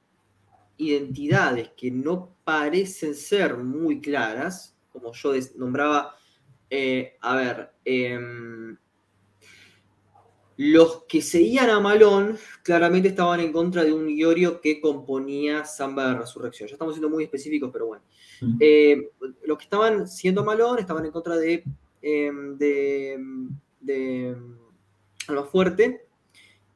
identidades que no parecen ser muy claras, como yo nombraba, eh, a ver, em, los que seguían a Malón claramente estaban en contra de un Iorio que componía Samba de Resurrección. Ya estamos siendo muy específicos, pero bueno. Eh, los que estaban siendo Malón estaban en contra de, em, de, de Fuerte,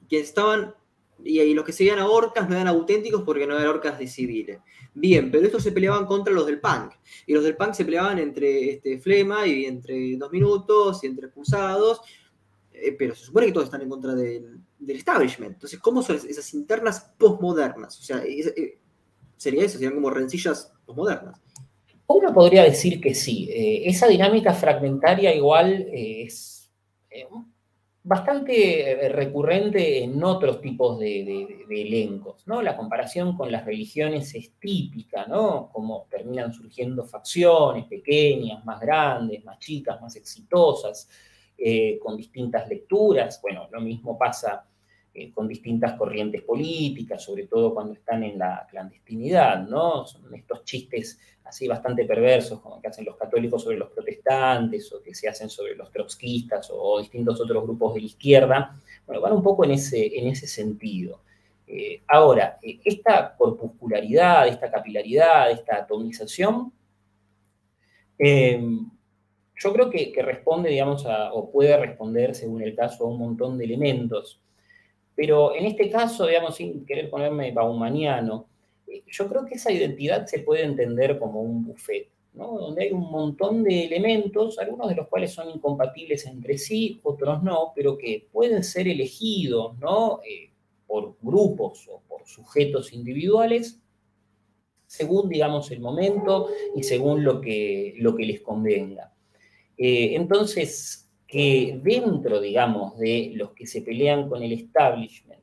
que estaban, y, los que seguían a Orcas no eran auténticos porque no eran Orcas de civiles. Bien, pero estos se peleaban contra los del punk. Y los del punk se peleaban entre este, Flema y entre Dos Minutos y entre Expulsados eh, pero se supone que todos están en contra del, establishment. Entonces, ¿cómo son esas internas postmodernas? O sea, eh, sería eso, serían como rencillas postmodernas. Uno podría decir que sí. Eh, esa dinámica fragmentaria igual es bastante recurrente en otros tipos de, elencos, ¿no? La comparación con las religiones es típica, ¿no? Como terminan surgiendo facciones pequeñas, más grandes, más chicas, más exitosas. Eh, con distintas lecturas. Bueno, lo mismo pasa eh, con distintas corrientes políticas, sobre todo cuando están en la clandestinidad, ¿no? Son estos chistes así bastante perversos, como que hacen los católicos sobre los protestantes, o que se hacen sobre los trotskistas, o, distintos otros grupos de izquierda. Bueno, van un poco en ese, en ese sentido. Eh, ahora, esta corpuscularidad, esta capilaridad, esta atomización, yo creo que, responde, digamos, o puede responder, según el caso, a un montón de elementos. Pero en este caso, digamos, sin querer ponerme baumaniano, eh, yo creo que esa identidad se puede entender como un buffet, ¿no? donde hay un montón de elementos, algunos de los cuales son incompatibles entre sí, otros no, pero que pueden ser elegidos ¿no? Eh, por grupos o por sujetos individuales según, digamos, el momento y según lo que, lo que les convenga. Eh, entonces, que dentro, digamos, de los que se pelean con el establishment,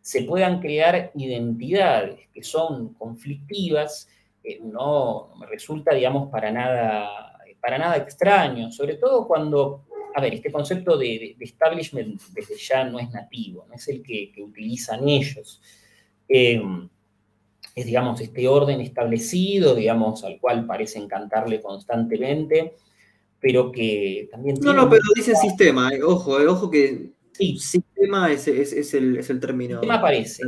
se puedan crear identidades que son conflictivas, eh, no, me resulta, digamos, para nada, para nada extraño, sobre todo cuando, a ver, este concepto de, establishment desde ya no es nativo, no es el que, utilizan ellos. Eh, es, digamos, este orden establecido, digamos, al cual parecen cantarle constantemente, pero que también... No, no, pero dice sistema, eh, ojo, eh, ojo que sí. sistema es, el, término. Sistema aparece.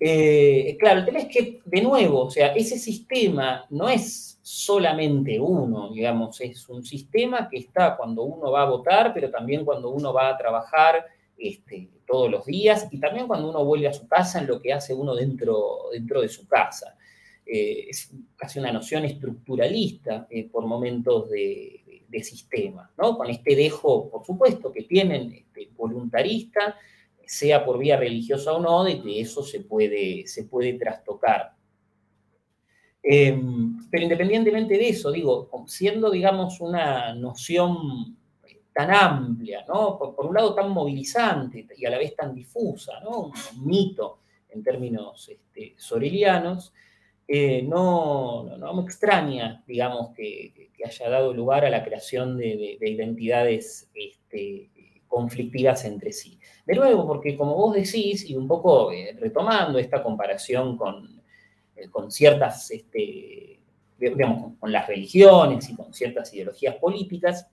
Eh, claro, el tema es que, de nuevo, o sea, ese sistema no es solamente uno, digamos, es un sistema que está cuando uno va a votar, pero también cuando uno va a trabajar este, todos los días y también cuando uno vuelve a su casa en lo que hace uno dentro, dentro de su casa. es casi una noción estructuralista por momentos de, sistema, ¿no? Con este dejo, por supuesto, que tienen este, voluntarista, sea por vía religiosa o no, de que eso se puede, se puede trastocar. Em, pero independientemente de eso, digo, siendo, digamos, una noción tan amplia, ¿no? Por, un lado tan movilizante y a la vez tan difusa, ¿no? Un mito en términos este, sorelianos, eh, no, no, me extraña, digamos, que, haya dado lugar a la creación de, identidades este, conflictivas entre sí. De nuevo, porque como vos decís, y un poco eh, retomando esta comparación con, eh, con ciertas, este, digamos, con, las religiones y con ciertas ideologías políticas,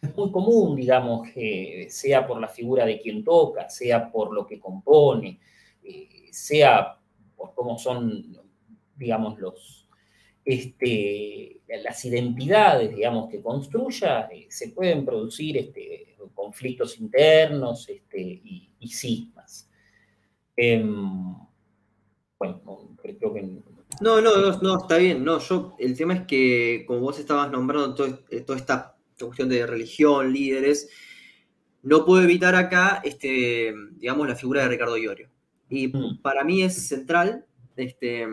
es muy común, digamos, que sea por la figura de quien toca, sea por lo que compone, sea por cómo son digamos, los, este, las identidades, digamos, que construya, eh, se pueden producir este, conflictos internos este, y, y cismas. Em, bueno, creo que... No, no, no, está bien. No, yo, el tema es que, como vos estabas nombrando eh, toda esta cuestión de religión, líderes, no puedo evitar acá, este, digamos, la figura de Ricardo Iorio. Y mm. para mí es central, este,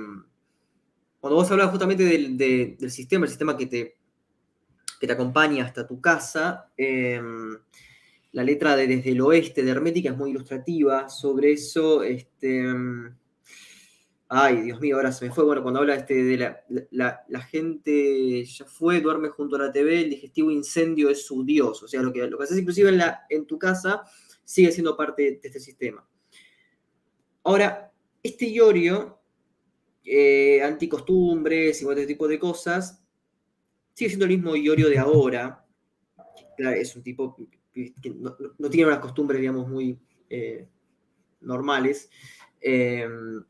cuando vos hablas justamente del, sistema, el sistema que te, te acompaña hasta tu casa, em, la letra de Desde el Oeste de Hermética es muy ilustrativa sobre eso. Este, em, ay, Dios mío, ahora se me fue. Bueno, cuando habla este, de la, gente ya fue, duerme junto a la TV, el digestivo incendio es su Dios. O sea, lo que, lo que haces inclusive en, la, en tu casa sigue siendo parte de este sistema. Ahora, este Iorio eh, anticostumbres y otro tipo de cosas, sigue siendo el mismo Iorio de ahora. Claro, es un tipo que no, tiene unas costumbres, digamos, muy eh, normales. Em,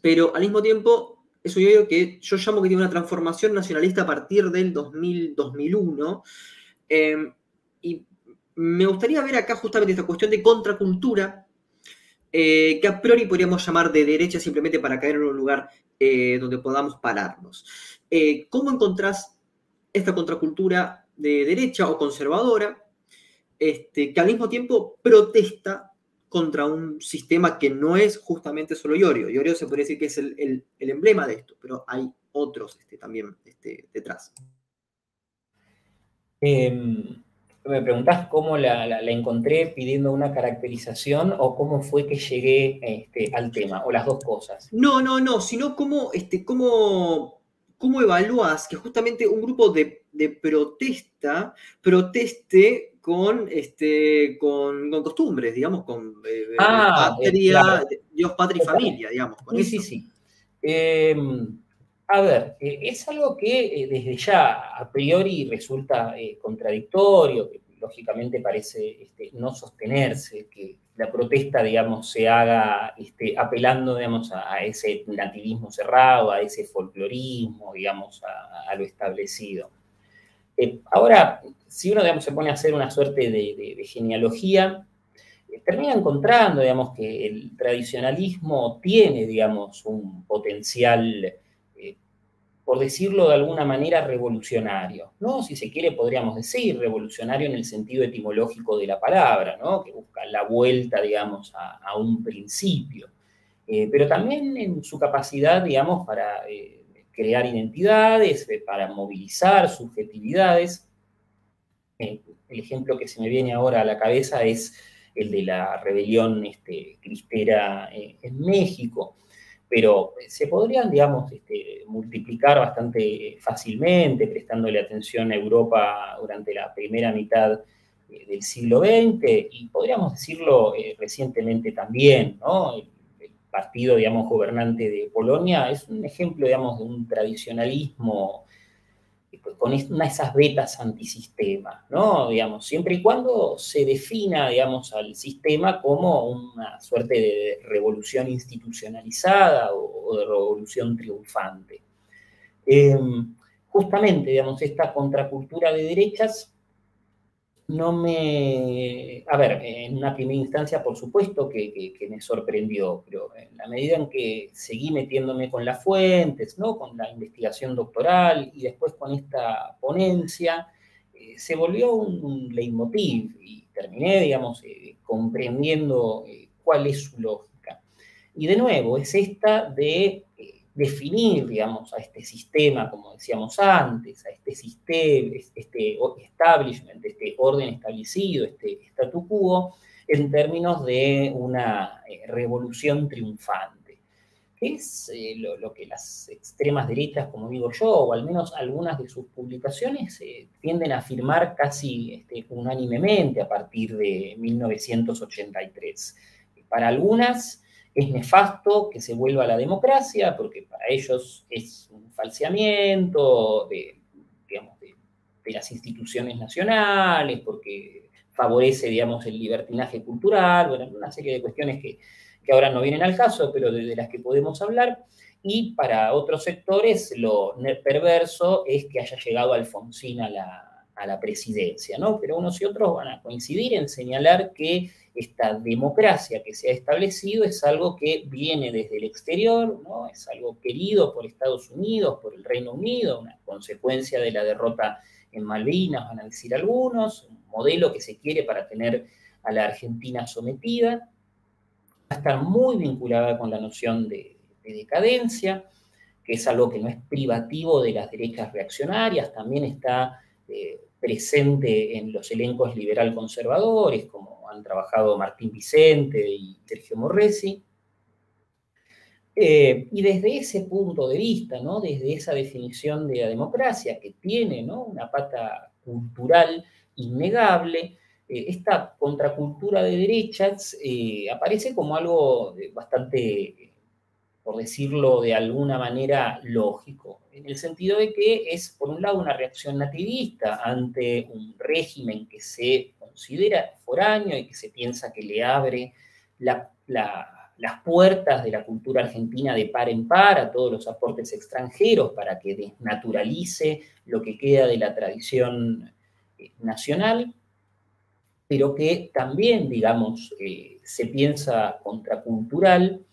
pero al mismo tiempo es un Iorio que yo llamo que tiene una transformación nacionalista a partir del 2000, 2001. Em, y me gustaría ver acá justamente esta cuestión de contracultura eh, que a priori podríamos llamar de derecha simplemente para caer en un lugar eh, donde podamos pararnos. Eh, ¿Cómo encontrás esta contracultura de derecha o conservadora este, que al mismo tiempo protesta contra un sistema que no es justamente solo Iorio? Iorio se podría decir que es el, emblema de esto, pero hay otros este, también este, detrás. Em, me preguntás cómo la, encontré pidiendo una caracterización o cómo fue que llegué este, al tema, o las dos cosas. No, no, no, sino cómo, este, cómo, cómo evalúas que justamente un grupo de, protesta proteste con, este, con, costumbres, digamos, con eh, ah, patria, Dios, patria y familia, digamos. sí, sí, sí, em, a ver, eh, es algo que eh, desde ya a priori resulta eh, contradictorio, que lógicamente parece este, no sostenerse, que la protesta, digamos, se haga este, apelando, digamos, a, ese nativismo cerrado, a ese folclorismo, digamos, a, lo establecido. ahora, si uno, digamos, se pone a hacer una suerte de, de genealogía, termina encontrando, digamos, que el tradicionalismo tiene, digamos, un potencial por decirlo de alguna manera, revolucionario, ¿no? Si se quiere, podríamos decir revolucionario en el sentido etimológico de la palabra, ¿no? Que busca la vuelta, digamos, a, un principio. Eh, pero también en su capacidad, digamos, para eh, crear identidades, eh, para movilizar subjetividades. el ejemplo que se me viene ahora a la cabeza es el de la rebelión este, en México pero se podrían, digamos, este, multiplicar bastante fácilmente, prestándole atención a Europa durante la primera mitad eh, del siglo XX, y podríamos decirlo eh, recientemente también, ¿no? El, el, partido, digamos, gobernante de Polonia es un ejemplo, digamos, de un tradicionalismo con esas vetas antisistema, ¿no? Digamos, siempre y cuando se defina, digamos, al sistema como una suerte de revolución institucionalizada o, de revolución triunfante. Em, justamente, digamos, esta contracultura de derechas no me... A ver, en una primera instancia, por supuesto que, me sorprendió, pero en la medida en que seguí metiéndome con las fuentes, ¿no? Con la investigación doctoral y después con esta ponencia, se volvió un, leitmotiv y terminé, digamos, comprendiendo cuál es su lógica. Y de nuevo, es esta de definir, digamos, a este sistema, como decíamos antes, a este sistema, este establishment, este orden establecido, este statu quo, en términos de una eh, revolución triunfante, que es eh, lo, que las extremas derechas, como digo yo, o al menos algunas de sus publicaciones, eh, tienden a afirmar casi este, unánimemente a partir de 1983. Para algunas, es nefasto que se vuelva a la democracia, porque para ellos es un falseamiento de, las instituciones nacionales, porque favorece, digamos, el libertinaje cultural, bueno, una serie de cuestiones que, ahora no vienen al caso, pero de, las que podemos hablar. Y para otros sectores, lo perverso es que haya llegado Alfonsín a la, a la presidencia, ¿no? Pero unos y otros van a coincidir en señalar que esta democracia que se ha establecido es algo que viene desde el exterior, ¿no? es algo querido por Estados Unidos, por el Reino Unido, una consecuencia de la derrota en Malvinas, van a decir algunos, un modelo que se quiere para tener a la Argentina sometida, va a estar muy vinculada con la noción de, decadencia, que es algo que no es privativo de las derechas reaccionarias, también está eh, presente en los elencos liberal conservadores, como han trabajado Martín Vicente y Sergio Morresi. Eh, y desde ese punto de vista, ¿no? desde esa definición de la democracia que tiene ¿no? una pata cultural innegable, eh, esta contracultura de derechas eh, aparece como algo bastante, por decirlo de alguna manera, lógico, en el sentido de que es, por un lado, una reacción nativista ante un régimen que se considera foráneo y que se piensa que le abre las puertas de la cultura argentina de par en par a todos los aportes extranjeros para que desnaturalice lo que queda de la tradición eh, nacional, pero que también, digamos, eh, se piensa contracultural,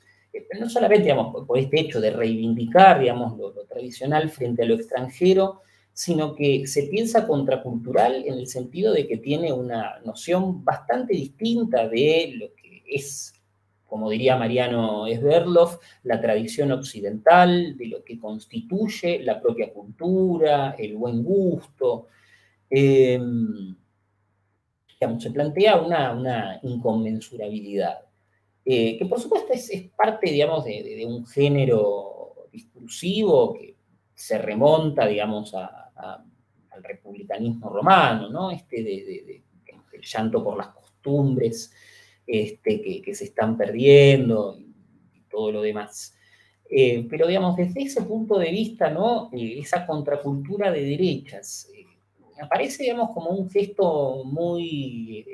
no solamente, digamos, por este hecho de reivindicar, digamos, lo tradicional frente a lo extranjero, sino que se piensa contracultural en el sentido de que tiene una noción bastante distinta de lo que es, como diría Mariano Esberloff, la tradición occidental, de lo que constituye la propia cultura, el buen gusto. Em, se plantea una, inconmensurabilidad, eh, que por supuesto es, parte, digamos, de un género discursivo que se remonta, digamos, al republicanismo romano, ¿no? Este de, el llanto por las costumbres este, que, se están perdiendo y, todo lo demás. Eh, pero, digamos, desde ese punto de vista, ¿no? Eh, esa contracultura de derechas aparece, digamos, como un gesto muy,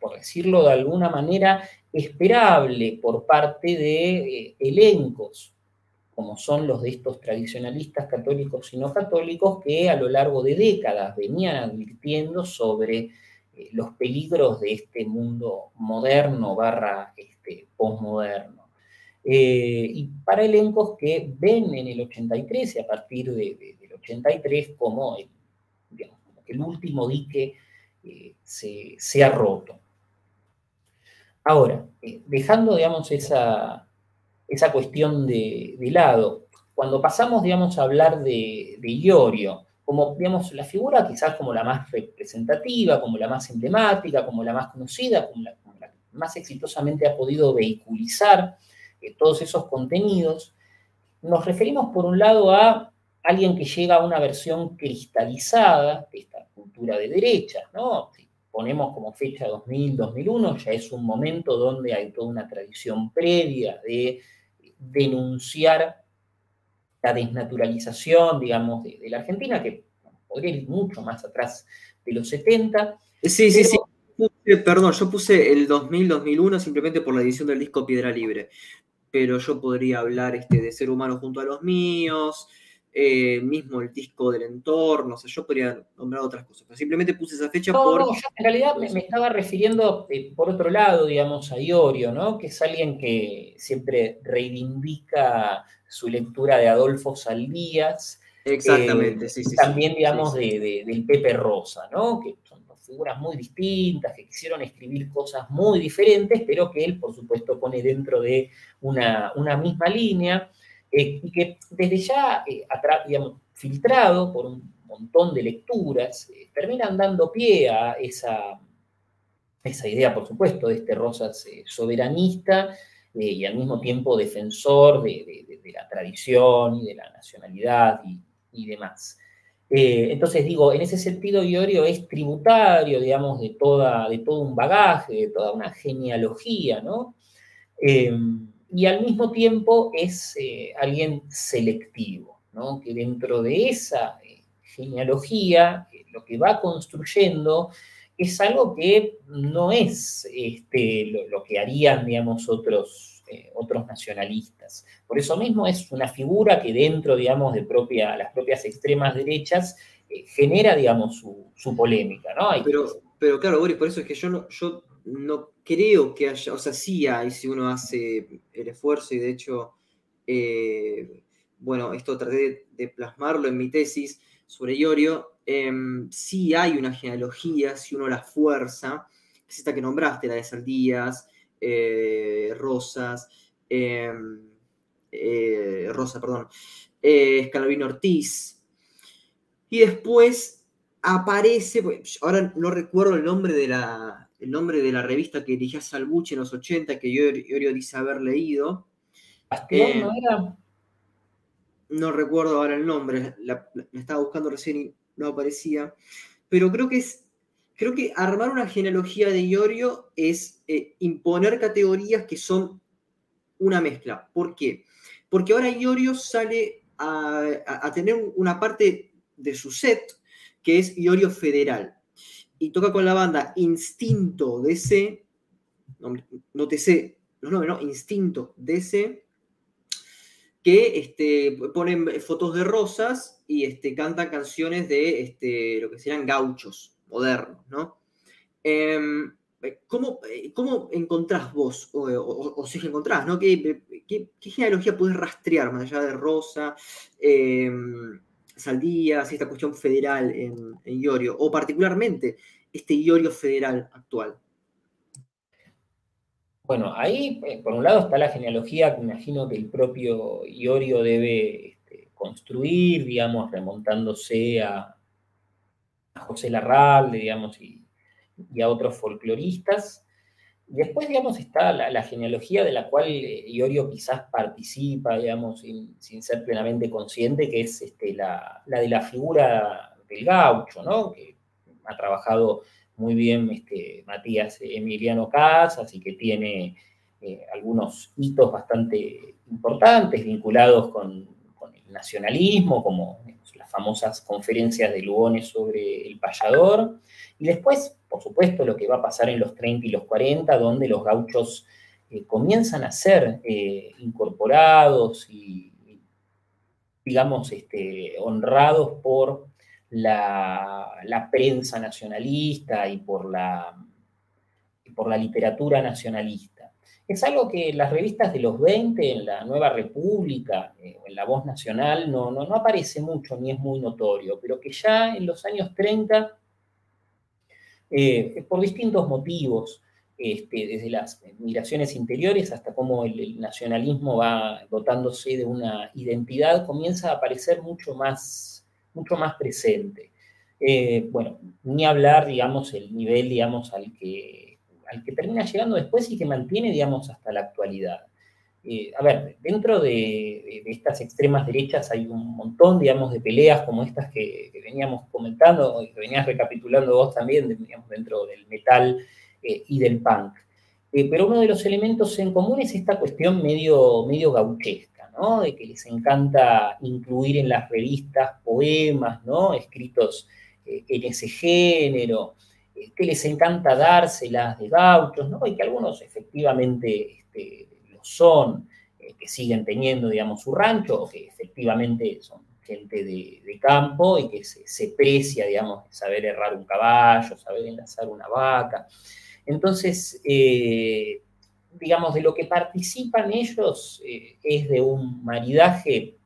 por decirlo de alguna manera, esperable por parte de elencos como son los de estos tradicionalistas católicos y no católicos, que a lo largo de décadas venían advirtiendo sobre eh, los peligros de este mundo moderno barra este, posmoderno. Eh, y para elencos que ven en el 83 y a partir del 83 como el, el último dique eh, se, ha roto. Ahora, dejando, digamos, esa, esa cuestión de, lado. Cuando pasamos, digamos, a hablar de, de, Iorio, como, digamos, la figura quizás como la más representativa, como la más emblemática, como la más conocida, como la, que más exitosamente ha podido vehiculizar eh, todos esos contenidos, nos referimos por un lado a alguien que llega a una versión cristalizada de esta cultura de derecha, ¿no? Ponemos como fecha 2000, 2001, ya es un momento donde hay toda una tradición previa de denunciar la desnaturalización, digamos, de, la Argentina, que podría ir mucho más atrás de los 70. Sí, sí, sí. perdón, yo puse el 2000-2001 simplemente por la edición del disco Piedra Libre, pero yo podría hablar este, de ser humano junto a los míos, eh, mismo el disco del entorno, o sea, yo podría nombrar otras cosas, pero simplemente puse esa fecha por... No, yo en realidad me, estaba refiriendo, eh, por otro lado, digamos, a Iorio, ¿no? Que es alguien que siempre reivindica su lectura de Adolfo Saldías, Exactamente, sí, sí. También, digamos, del Pepe Rosa, ¿no? Que son dos figuras muy distintas, que quisieron escribir cosas muy diferentes, pero que él, por supuesto, pone dentro de una, misma línea, eh, y que desde ya, eh, digamos, filtrado por un montón de lecturas, eh, terminan dando pie a esa, esa idea, por supuesto, de este Rosas soberanista, y al mismo tiempo defensor de, la tradición y de la nacionalidad y, demás. Eh, entonces digo, en ese sentido Iorio es tributario, digamos, de, toda, de todo un bagaje, de toda una genealogía, ¿no? Y al mismo tiempo es eh, alguien selectivo, ¿no? Que dentro de esa eh, genealogía, lo que va construyendo es algo que no es este, lo, que harían, digamos, otros, eh, otros nacionalistas. Por eso mismo es una figura que dentro, digamos, de propia, las propias extremas derechas eh, genera, digamos, su, polémica, ¿no? pero, pero claro, Boris, por eso es que yo no, yo no creo que haya, o sea, sí hay si uno hace el esfuerzo y de hecho, eh, bueno, esto traté de plasmarlo en mi tesis sobre Iorio, Em, sí hay una genealogía, si uno la fuerza, que es esta que nombraste, la de Saldías, eh, Rosas, em, eh, Rosa, perdón, eh, Ortiz. Y después aparece, pues, ahora no recuerdo el nombre de la, el nombre de la revista que dirigía Salbuche en los 80, que Iorio dice haber leído. ¿no era? No recuerdo ahora el nombre, la, estaba buscando recién y no aparecía. Pero creo que es. Creo que armar una genealogía de Iorio es eh, imponer categorías que son una mezcla. ¿Por qué? Porque ahora Iorio sale a, tener una parte de su set que es Iorio Federal. Y toca con la banda Instinto DC, no, no TC, no, no, no, Instinto DC, que este, ponen fotos de rosas y este, cantan canciones de este, lo que serían gauchos modernos, ¿no? Em, ¿cómo, ¿cómo, encontrás vos, o, si encontrás, ¿no? ¿Qué, qué, genealogía puedes rastrear más allá de Rosa, eh, Saldías, esta cuestión federal en, Iorio, o particularmente este Iorio federal actual? Bueno, ahí, eh, por un lado, está la genealogía que imagino que el propio Iorio debe este, construir, digamos, remontándose a, José Larralde, digamos, y, a otros folcloristas. Después, digamos, está la, genealogía de la cual eh, Iorio quizás participa, digamos, sin, ser plenamente consciente, que es este, la, la, de la figura del gaucho, ¿no? Que ha trabajado muy bien este, Matías Emiliano Casas y que tiene eh, algunos hitos bastante importantes vinculados con, nacionalismo, como las famosas conferencias de Lugones sobre el payador. Y después, por supuesto, lo que va a pasar en los 30 y los 40, donde los gauchos eh, comienzan a ser eh, incorporados y, digamos, este, honrados por la, prensa nacionalista y por la, por la literatura nacionalista. Es algo que las revistas de los 20, en la Nueva República eh, en La Voz Nacional, no, no, no, aparece mucho ni es muy notorio, pero que ya en los años 30, eh, por distintos motivos, este, desde las migraciones interiores hasta cómo el, nacionalismo va dotándose de una identidad, comienza a aparecer mucho más mucho más presente. Eh, bueno, ni hablar, digamos, el nivel, digamos, al que, que termina llegando después y que mantiene, digamos, hasta la actualidad. Eh, a ver, dentro de, estas extremas derechas hay un montón, digamos, de peleas como estas que, veníamos comentando y que venías recapitulando vos también, digamos, dentro del metal eh, y del punk. pero uno de los elementos en común es esta cuestión medio, medio gauchesca de que les encanta incluir en las revistas poemas, ¿no? Escritos eh, en ese género, eh, que les encanta dárselas de gauchos, ¿no? Y que algunos efectivamente este, lo son, eh, que siguen teniendo, digamos, su rancho, o que efectivamente son gente de, campo y que se, precia, digamos, saber errar un caballo, saber enlazar una vaca. Entonces, digamos, de lo que participan ellos eh, es de un maridaje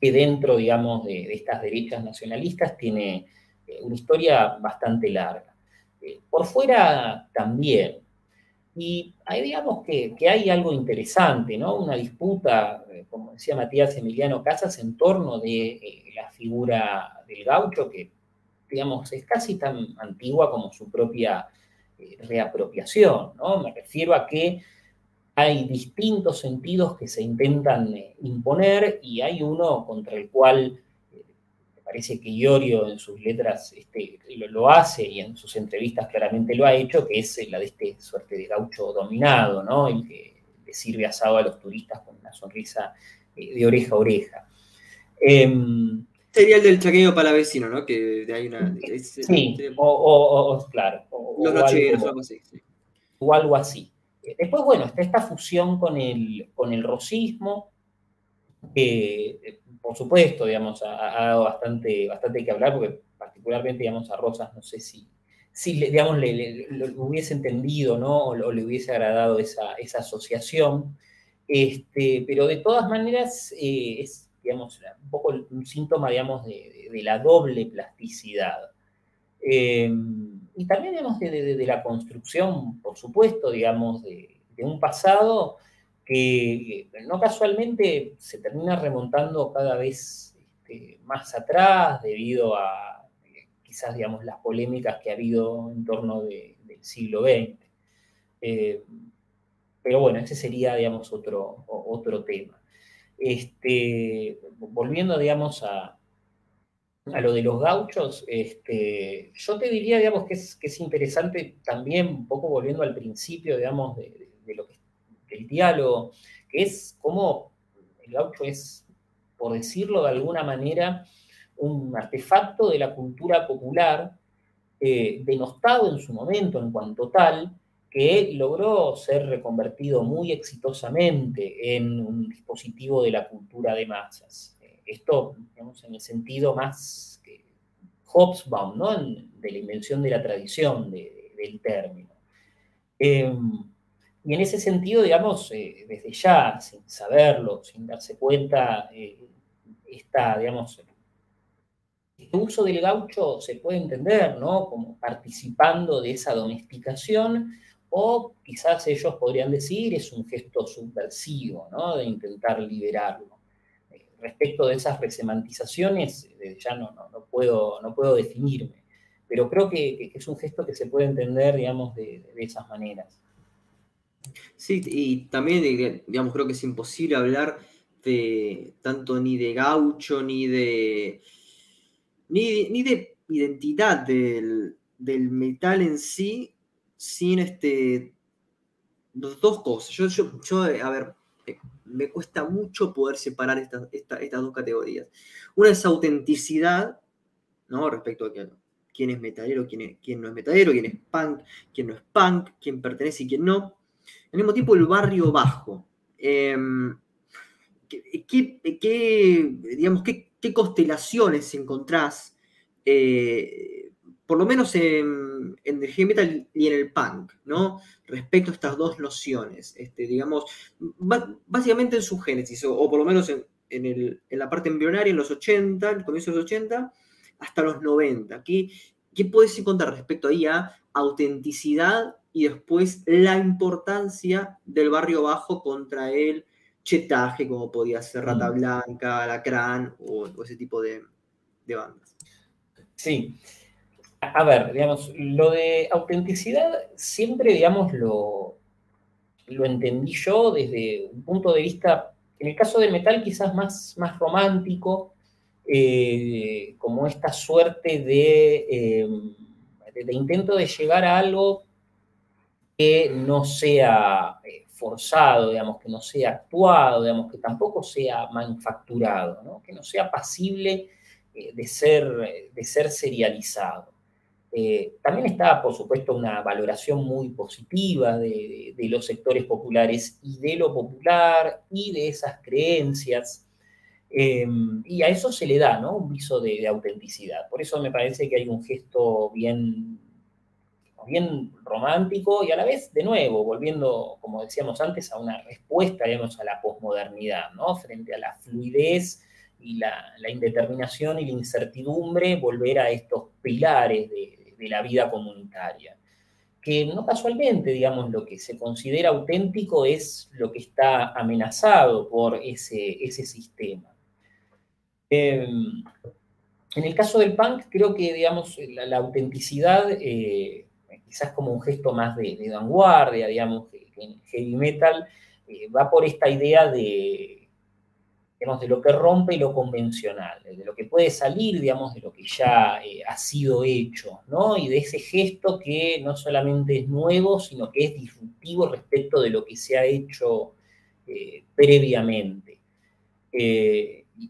que dentro, digamos, de, estas derechas nacionalistas tiene eh, una historia bastante larga. Eh, por fuera también. Y ahí digamos que, hay algo interesante, ¿no? Una disputa, eh, como decía Matías Emiliano Casas, en torno de la figura del gaucho, que, digamos, es casi tan antigua como su propia reapropiación, ¿no? Me refiero a que hay distintos sentidos que se intentan eh, imponer y hay uno contra el cual eh, parece que Iorio en sus letras este, lo, hace y en sus entrevistas claramente lo ha hecho, que es la de este suerte de gaucho dominado, ¿no? El que le sirve asado a los turistas con una sonrisa eh, de oreja a oreja. Em, Sería el del chaqueo palavecino, ¿no? Que hay una. sí, o, claro. los nocheros, o algo así. O algo así. Después, bueno, está esta fusión con el, con el rosismo, que por supuesto, digamos, ha, dado bastante, bastante que hablar, porque particularmente, digamos, a Rosas, no sé si, si digamos, le, hubiese entendido, ¿no? O, le hubiese agradado esa, esa asociación. Este, pero de todas maneras, eh, es, digamos, un poco un síntoma, digamos, de, de la doble plasticidad. Eh, y también, digamos, de, la construcción, por supuesto, digamos, de, un pasado que no casualmente se termina remontando cada vez este, más atrás debido a quizás, digamos, las polémicas que ha habido en torno del siglo XX. Eh, pero bueno, ese sería, digamos, otro, otro tema. Este, volviendo, digamos, a, a lo de los gauchos, este, yo te diría, digamos, que es, que es interesante también, un poco volviendo al principio, digamos, de, del diálogo, que es cómo el gaucho es, por decirlo de alguna manera, un artefacto de la cultura popular, eh, denostado en su momento en cuanto tal, que logró ser reconvertido muy exitosamente en un dispositivo de la cultura de masas esto, digamos, en el sentido más que Hobsbawm, ¿no? de la invención de la tradición del término. Em, y en ese sentido, digamos, eh, desde ya, sin saberlo, sin darse cuenta, eh, digamos, el uso del gaucho se puede entender, ¿no? Como participando de esa domesticación, o quizás ellos podrían decir es un gesto subversivo, ¿no? De intentar liberarlo respecto de esas resemantizaciones, eh, ya no, no, puedo, no puedo definirme, pero creo que, es un gesto que se puede entender, digamos, de, esas maneras. Sí, y también, digamos, creo que es imposible hablar de tanto ni de gaucho, ni de, ni de, identidad del, metal en sí, sin este, dos cosas. Yo, yo, a ver, me cuesta mucho poder separar estas, dos categorías. Una es autenticidad, ¿no? Respecto a quién es metalero, quién, quién no es metalero, quién es punk, quién no es punk, quién pertenece y quién no. Al mismo tiempo, el barrio bajo. Em, ¿qué, digamos, qué, constelaciones encontrás, eh, por lo menos en, en, el heavy metal y en el punk, ¿no? respecto a estas dos nociones, este, digamos, básicamente en su génesis, o, por lo menos en, la parte embrionaria, en los 80, en comienzo de los 80, hasta los 90. ¿Qué, qué puedes encontrar respecto ahí a autenticidad y después la importancia del barrio bajo contra el chetaje, como podía ser Rata mm. Blanca, Alacrán o, o ese tipo de, de bandas? Sí, a ver, digamos, lo de autenticidad siempre, digamos, lo, lo entendí yo desde un punto de vista, en el caso del metal quizás más, más romántico, eh, como esta suerte eh, de, intento de llegar a algo que no sea eh, forzado, digamos, que no sea actuado, digamos, que tampoco sea manufacturado, que no sea pasible de, ser, de ser serializado. Eh, también está, por supuesto, una valoración muy positiva de, los sectores populares y de lo popular y de esas creencias. Eh, y a eso se le da un viso de, autenticidad. Por eso me parece que hay un gesto bien, bien romántico y a la vez, de nuevo, volviendo, como decíamos antes, a una respuesta, digamos, a la posmodernidad, frente a la fluidez y la, indeterminación y la incertidumbre volver a estos pilares de, la vida comunitaria. Que no casualmente, digamos, lo que se considera auténtico es lo que está amenazado por ese sistema. Em, en el caso del punk, creo que, digamos, la, autenticidad, eh, quizás como un gesto más de, vanguardia, digamos, que, en heavy metal, eh, va por esta idea de, digamos, de lo que rompe lo convencional, de lo que puede salir, digamos, de lo que ya eh, ha sido hecho, ¿no? Y de ese gesto que no solamente es nuevo, sino que es disruptivo respecto de lo que se ha hecho previamente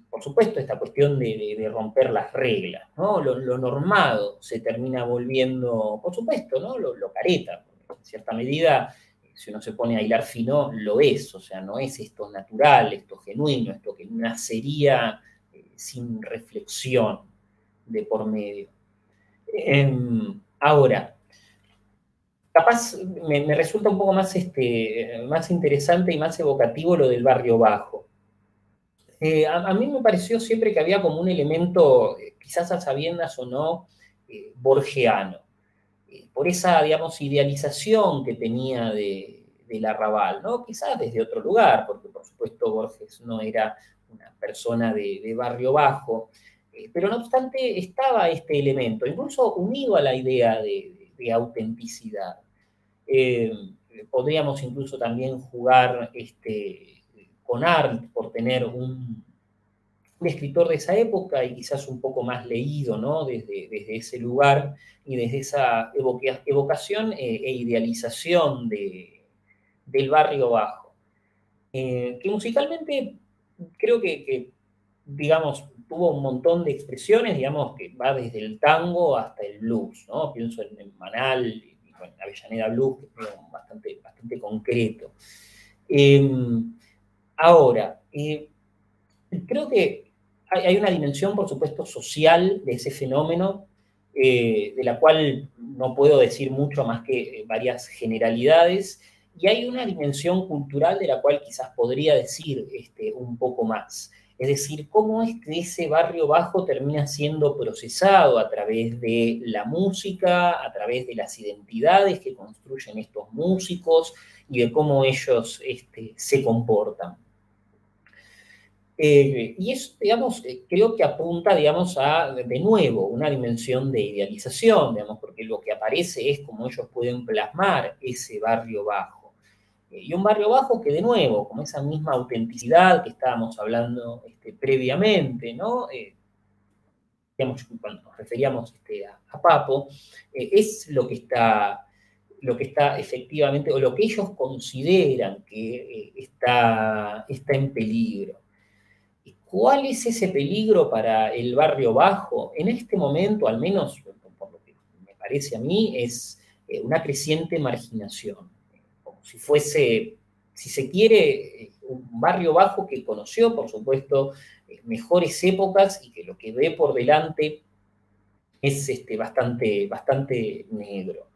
por supuesto esta cuestión de, romper las reglas, ¿no? Lo, normado se termina volviendo, por supuesto, ¿no? Lo, careta, en cierta medida, si uno se pone a hilar fino, lo es, o sea, no es esto natural, esto genuino, esto que nacería eh, sin reflexión de por medio. Em, ahora, capaz me, resulta un poco más, este, más interesante y más evocativo lo del barrio bajo eh, a, mí me pareció siempre que había como un elemento, eh, quizás a sabiendas o no, eh, borgiano, por esa, digamos, idealización que tenía de, del arrabal, ¿no? Quizás desde otro lugar, porque por supuesto Borges no era una persona de, barrio bajo, pero no obstante estaba este elemento, incluso unido a la idea de, de autenticidad. podríamos incluso también jugar este, con Art por tener un, escritor de esa época y quizás un poco más leído, ¿no? Desde, desde ese lugar y desde esa evocación eh, e idealización de, del barrio bajo. Eh, que musicalmente creo que, digamos, tuvo un montón de expresiones, digamos, que va desde el tango hasta el blues, ¿no? Pienso en, Manal y en Avellaneda Blues, que es bastante, bastante concreto. Em, Ahora, eh, creo que hay, una dimensión, por supuesto, social de ese fenómeno, eh, de la cual no puedo decir mucho más que eh, varias generalidades, y hay una dimensión cultural de la cual quizás podría decir este, un poco más. Es decir, cómo es que ese barrio bajo termina siendo procesado a través de la música, a través de las identidades que construyen estos músicos y de cómo ellos este, se comportan. Eh, y eso, digamos, eh, creo que apunta, digamos, a, de nuevo, una dimensión de idealización, digamos, porque lo que aparece es cómo ellos pueden plasmar ese barrio bajo. Eh, y un barrio bajo que, de nuevo, con esa misma autenticidad que estábamos hablando este, previamente, ¿no? digamos, cuando nos referíamos este, a, Papo, es lo que está lo que está efectivamente, o lo que ellos consideran que está, está en peligro. ¿Cuál es ese peligro para el barrio bajo? En este momento, al menos por lo que me parece a mí, es eh, una creciente marginación. Como si fuese, si se quiere, eh, un barrio bajo que conoció, por supuesto, eh, mejores épocas y que lo que ve por delante es este, bastante, bastante negro.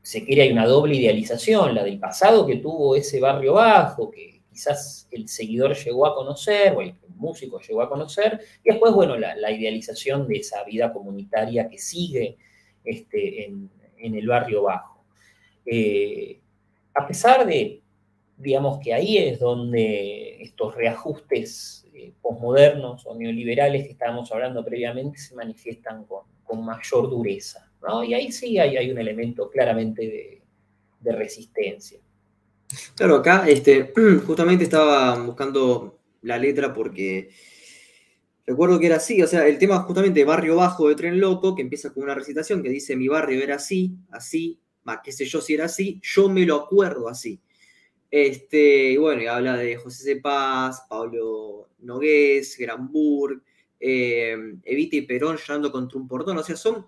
Se quiere, hay una doble idealización, la del pasado que tuvo ese barrio bajo, que quizás el seguidor llegó a conocer, o el músico llegó a conocer, y después, bueno, la, idealización de esa vida comunitaria que sigue este, en, el barrio bajo. Eh, a pesar de, digamos que ahí es donde estos reajustes eh, posmodernos o neoliberales que estábamos hablando previamente se manifiestan con, mayor dureza, ¿no? Y ahí sí hay, un elemento claramente de, resistencia. Claro, acá este, [CLEARS THROAT] justamente estaba buscando la letra porque recuerdo que era así, o sea, el tema justamente Barrio Bajo de Tren Loco, que empieza con una recitación que dice mi barrio era así, así, más qué sé yo si era así, yo me lo acuerdo así. Este, y bueno, y habla de José C. Pablo Nogués, Granburg, eh, Evita y Perón llorando contra un portón, o sea, son,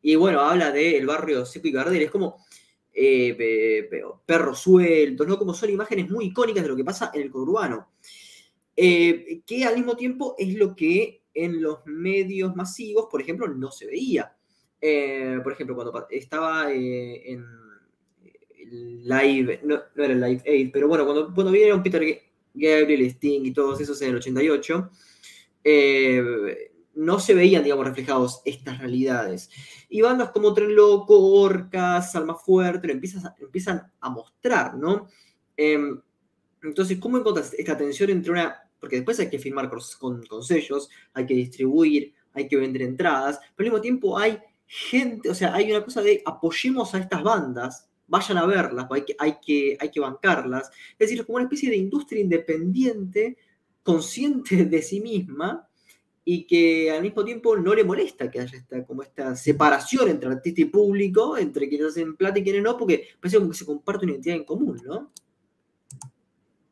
y bueno, habla del barrio Seco y Gardel, es como eh, perros sueltos, ¿no? Como son imágenes muy icónicas de lo que pasa en el conurbano. Eh, que al mismo tiempo es lo que en los medios masivos, por ejemplo, no se veía. Eh, por ejemplo, cuando estaba eh, en Live, no, era el Live Aid, pero bueno, cuando, cuando vinieron Peter Gabriel, Sting y todos esos en el 88, eh, no se veían, digamos, reflejados estas realidades. Y bandas como Tren Loco, Orcas, Alma Fuerte, empiezan, empiezan a mostrar, ¿no? Em, entonces, ¿cómo encontras esta tensión entre una... Porque después hay que firmar con, con, sellos, hay que distribuir, hay que vender entradas, pero al mismo tiempo hay gente, o sea, hay una cosa de apoyemos a estas bandas, vayan a verlas, hay que, hay que, hay que bancarlas. Es decir, es como una especie de industria independiente, consciente de sí misma, y que al mismo tiempo no le molesta que haya esta, como esta separación entre artista y público, entre quienes hacen plata y quienes no, porque parece como que se comparte una identidad en común, ¿no?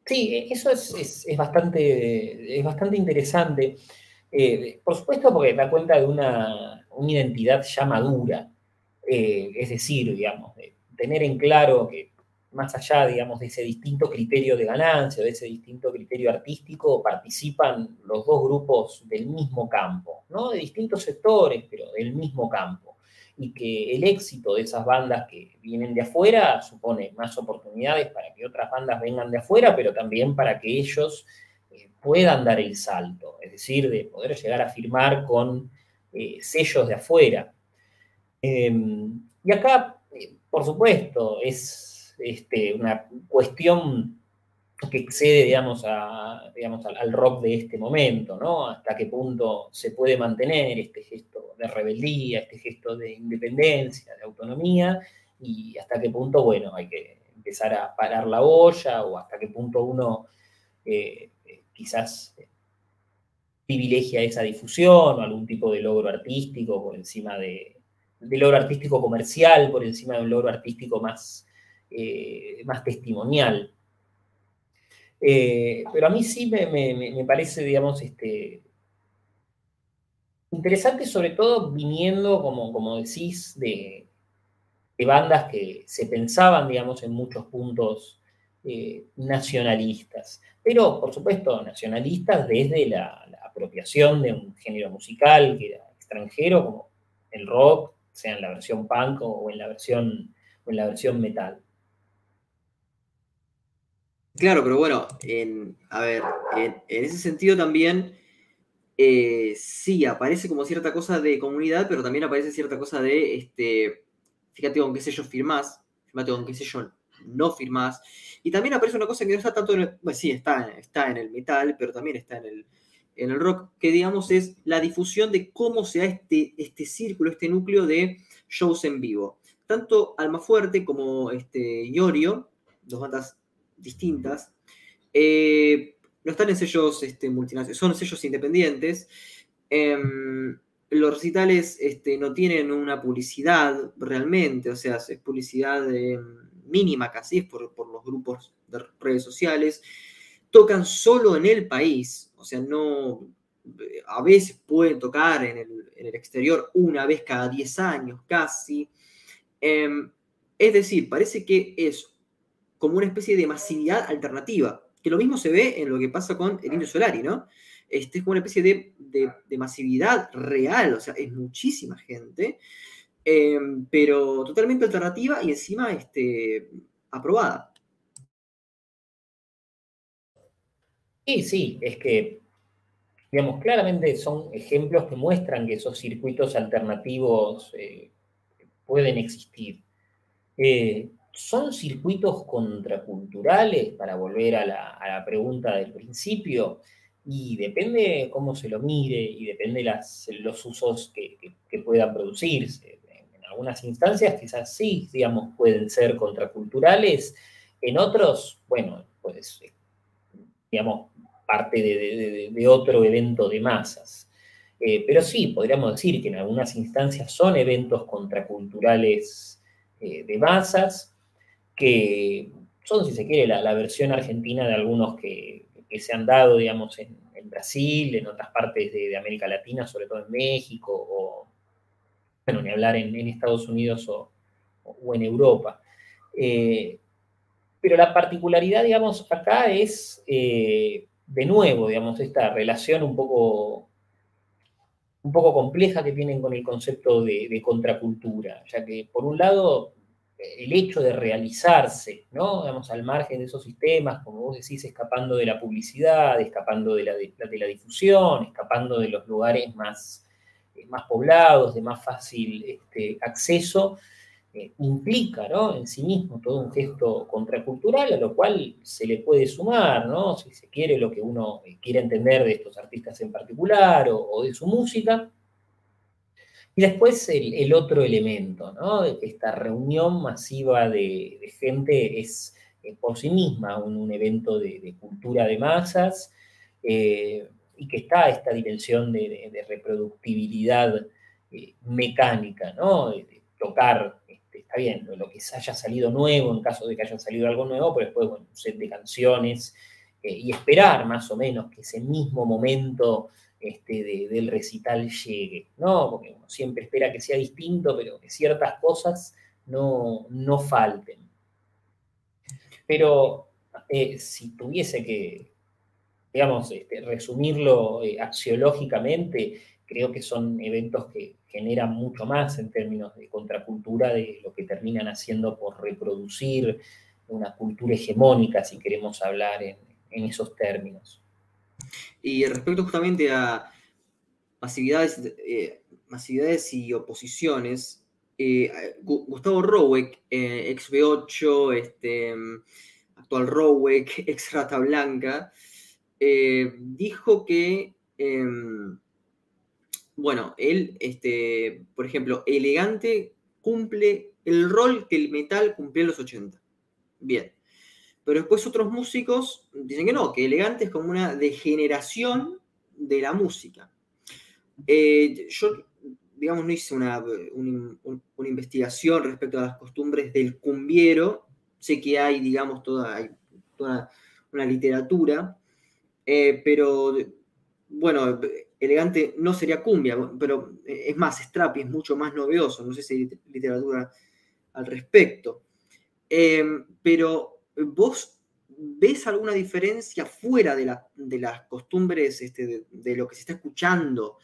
Sí, eso es, bastante, es bastante interesante. Eh, por supuesto, porque da cuenta de una, identidad ya madura. Eh, es decir, digamos, de tener en claro que más allá, digamos, de ese distinto criterio de ganancia, de ese distinto criterio artístico, participan los dos grupos del mismo campo, ¿no? De distintos sectores, pero del mismo campo y que el éxito de esas bandas que vienen de afuera supone más oportunidades para que otras bandas vengan de afuera, pero también para que ellos eh, puedan dar el salto, es decir, de poder llegar a firmar con eh, sellos de afuera. Em, y acá, eh, por supuesto, es este, una cuestión que excede, digamos, digamos al, rock de este momento, ¿no? Hasta qué punto se puede mantener este gesto de rebeldía, este gesto de independencia, de autonomía, y hasta qué punto, bueno, hay que empezar a parar la olla, o hasta qué punto uno eh, quizás privilegia esa difusión o algún tipo de logro artístico por encima de, logro artístico comercial, por encima de un logro artístico más, eh, más testimonial. Eh, pero a mí sí me, parece, digamos, este, interesante, sobre todo viniendo, como, como decís, de, bandas que se pensaban, digamos, en muchos puntos eh, nacionalistas. Pero, por supuesto, nacionalistas desde la, apropiación de un género musical que era extranjero, como el rock, sea en la versión punk o en la versión, o en la versión metal. Claro, pero bueno, en, a ver, en, ese sentido también eh, sí aparece como cierta cosa de comunidad, pero también aparece cierta cosa de, este, fíjate con qué sello firmás, fíjate con qué sello no firmás, y también aparece una cosa que no está tanto en el, sí, está, está en el metal, pero también está en el, en el rock, que digamos es la difusión de cómo se da este, este círculo, este núcleo de shows en vivo. Tanto Almafuerte como este, Iorio, dos bandas distintas. Eh, no están en sellos este, multinacionales, son sellos independientes. Em, los recitales este, no tienen una publicidad realmente, o sea, es publicidad em, mínima casi, es por, los grupos de redes sociales. Tocan solo en el país, o sea, no. A veces pueden tocar en el, exterior una vez cada 10 años, casi. Em, es decir, parece que es como una especie de masividad alternativa, que lo mismo se ve en lo que pasa con el Indio Solari, ¿no? Este es como una especie de, masividad real, o sea, es muchísima gente, em, pero totalmente alternativa y encima este, aprobada. Sí, sí, es que, digamos, claramente son ejemplos que muestran que esos circuitos alternativos eh, pueden existir. Eh, ¿Son circuitos contraculturales, para volver a la, pregunta del principio? Y depende cómo se lo mire y depende las, los usos que, puedan producirse. En, algunas instancias quizás sí, digamos, pueden ser contraculturales. En otros, bueno, pues, digamos, parte de, otro evento de masas. Eh, pero sí, podríamos decir que en algunas instancias son eventos contraculturales eh, de masas, que son, si se quiere, la, versión argentina de algunos que, se han dado, digamos, en, Brasil, en otras partes de, América Latina, sobre todo en México, o, bueno, ni hablar en, Estados Unidos o, en Europa. Eh, pero la particularidad, digamos, acá es, eh, de nuevo, digamos, esta relación un poco, un poco compleja que tienen con el concepto de, de contracultura, ya que por un lado el hecho de realizarse, ¿no? Digamos, al margen de esos sistemas, como vos decís, escapando de la publicidad, escapando de la, de, la difusión, escapando de los lugares más, eh, más poblados, de más fácil este, acceso, eh, implica, ¿no? En sí mismo todo un gesto contracultural, a lo cual se le puede sumar, ¿no? Si se quiere, lo que uno quiere entender de estos artistas en particular o de su música, y después el, otro elemento, ¿no? Esta reunión masiva de, gente es por sí misma un, evento de, cultura de masas eh, y que está esta dimensión de, reproductibilidad eh, mecánica, tocar, este, está bien, lo, que haya salido nuevo, en caso de que haya salido algo nuevo, pero después, bueno, un set de canciones eh, y esperar más o menos que ese mismo momento este, del recital llegue, ¿no? Porque uno siempre espera que sea distinto, pero que ciertas cosas no, no falten. Pero eh, si tuviese que, digamos, este, resumirlo eh, axiológicamente, creo que son eventos que generan mucho más en términos de contracultura de lo que terminan haciendo por reproducir una cultura hegemónica, si queremos hablar en esos términos. Y respecto justamente a masividades, eh, masividades y oposiciones, eh, Gustavo Rowek, eh, ex B8, este, actual Rowek, [LAUGHS] ex Rata Blanca, dijo que, em, bueno, él, este, por ejemplo, elegante cumple el rol que el metal cumplió en los 80. Bien. Pero después otros músicos dicen que no, que elegante es como una degeneración de la música. Eh, yo, digamos, no hice una, investigación respecto a las costumbres del cumbiero. Sé que hay, digamos, toda, toda una literatura, eh, pero bueno, elegante no sería cumbia, pero es más, Strapi es mucho más novedoso, no sé si hay literatura al respecto. Eh, pero ¿Vos ves alguna diferencia fuera de, las costumbres este, de, lo que se está escuchando?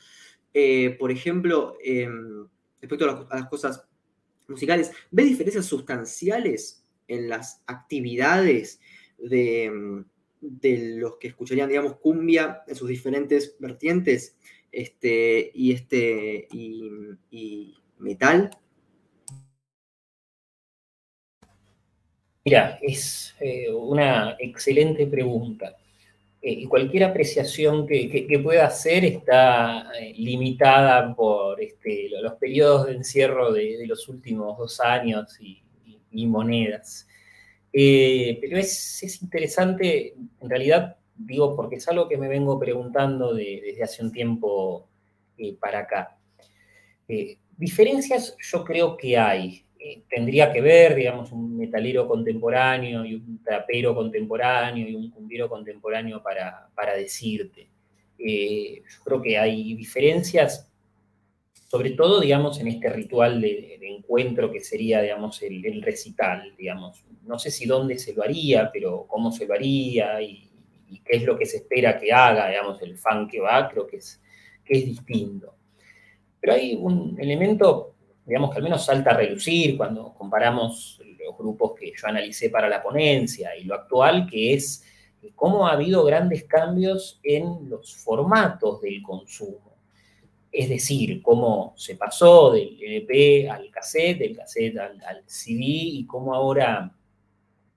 Eh, por ejemplo, em, respecto a las, cosas musicales, ¿ves diferencias sustanciales en las actividades de, los que escucharían, digamos, cumbia en sus diferentes vertientes este, y, este, y metal? Mira, es eh, una excelente pregunta. Eh, y cualquier apreciación que, pueda hacer está eh, limitada por este, los periodos de encierro de, los últimos dos años y, monedas. pero es, interesante, en realidad, digo, porque es algo que me vengo preguntando desde hace un tiempo para acá. diferencias yo creo que hay. Eh, tendría que ver, digamos, un metalero contemporáneo y un trapero contemporáneo y un cumbiero contemporáneo para, decirte. Eh, creo que hay diferencias, sobre todo, digamos, en este ritual de, encuentro que sería, digamos, el, recital, digamos. No sé si dónde se lo haría, pero cómo se lo haría y, qué es lo que se espera que haga, digamos, el fan que va, creo que es, que es distinto. Pero hay un elemento digamos que al menos salta a relucir cuando comparamos los grupos que yo analicé para la ponencia y lo actual, que es cómo ha habido grandes cambios en los formatos del consumo. Es decir, cómo se pasó del LP al cassette, del cassette al, CD y cómo ahora,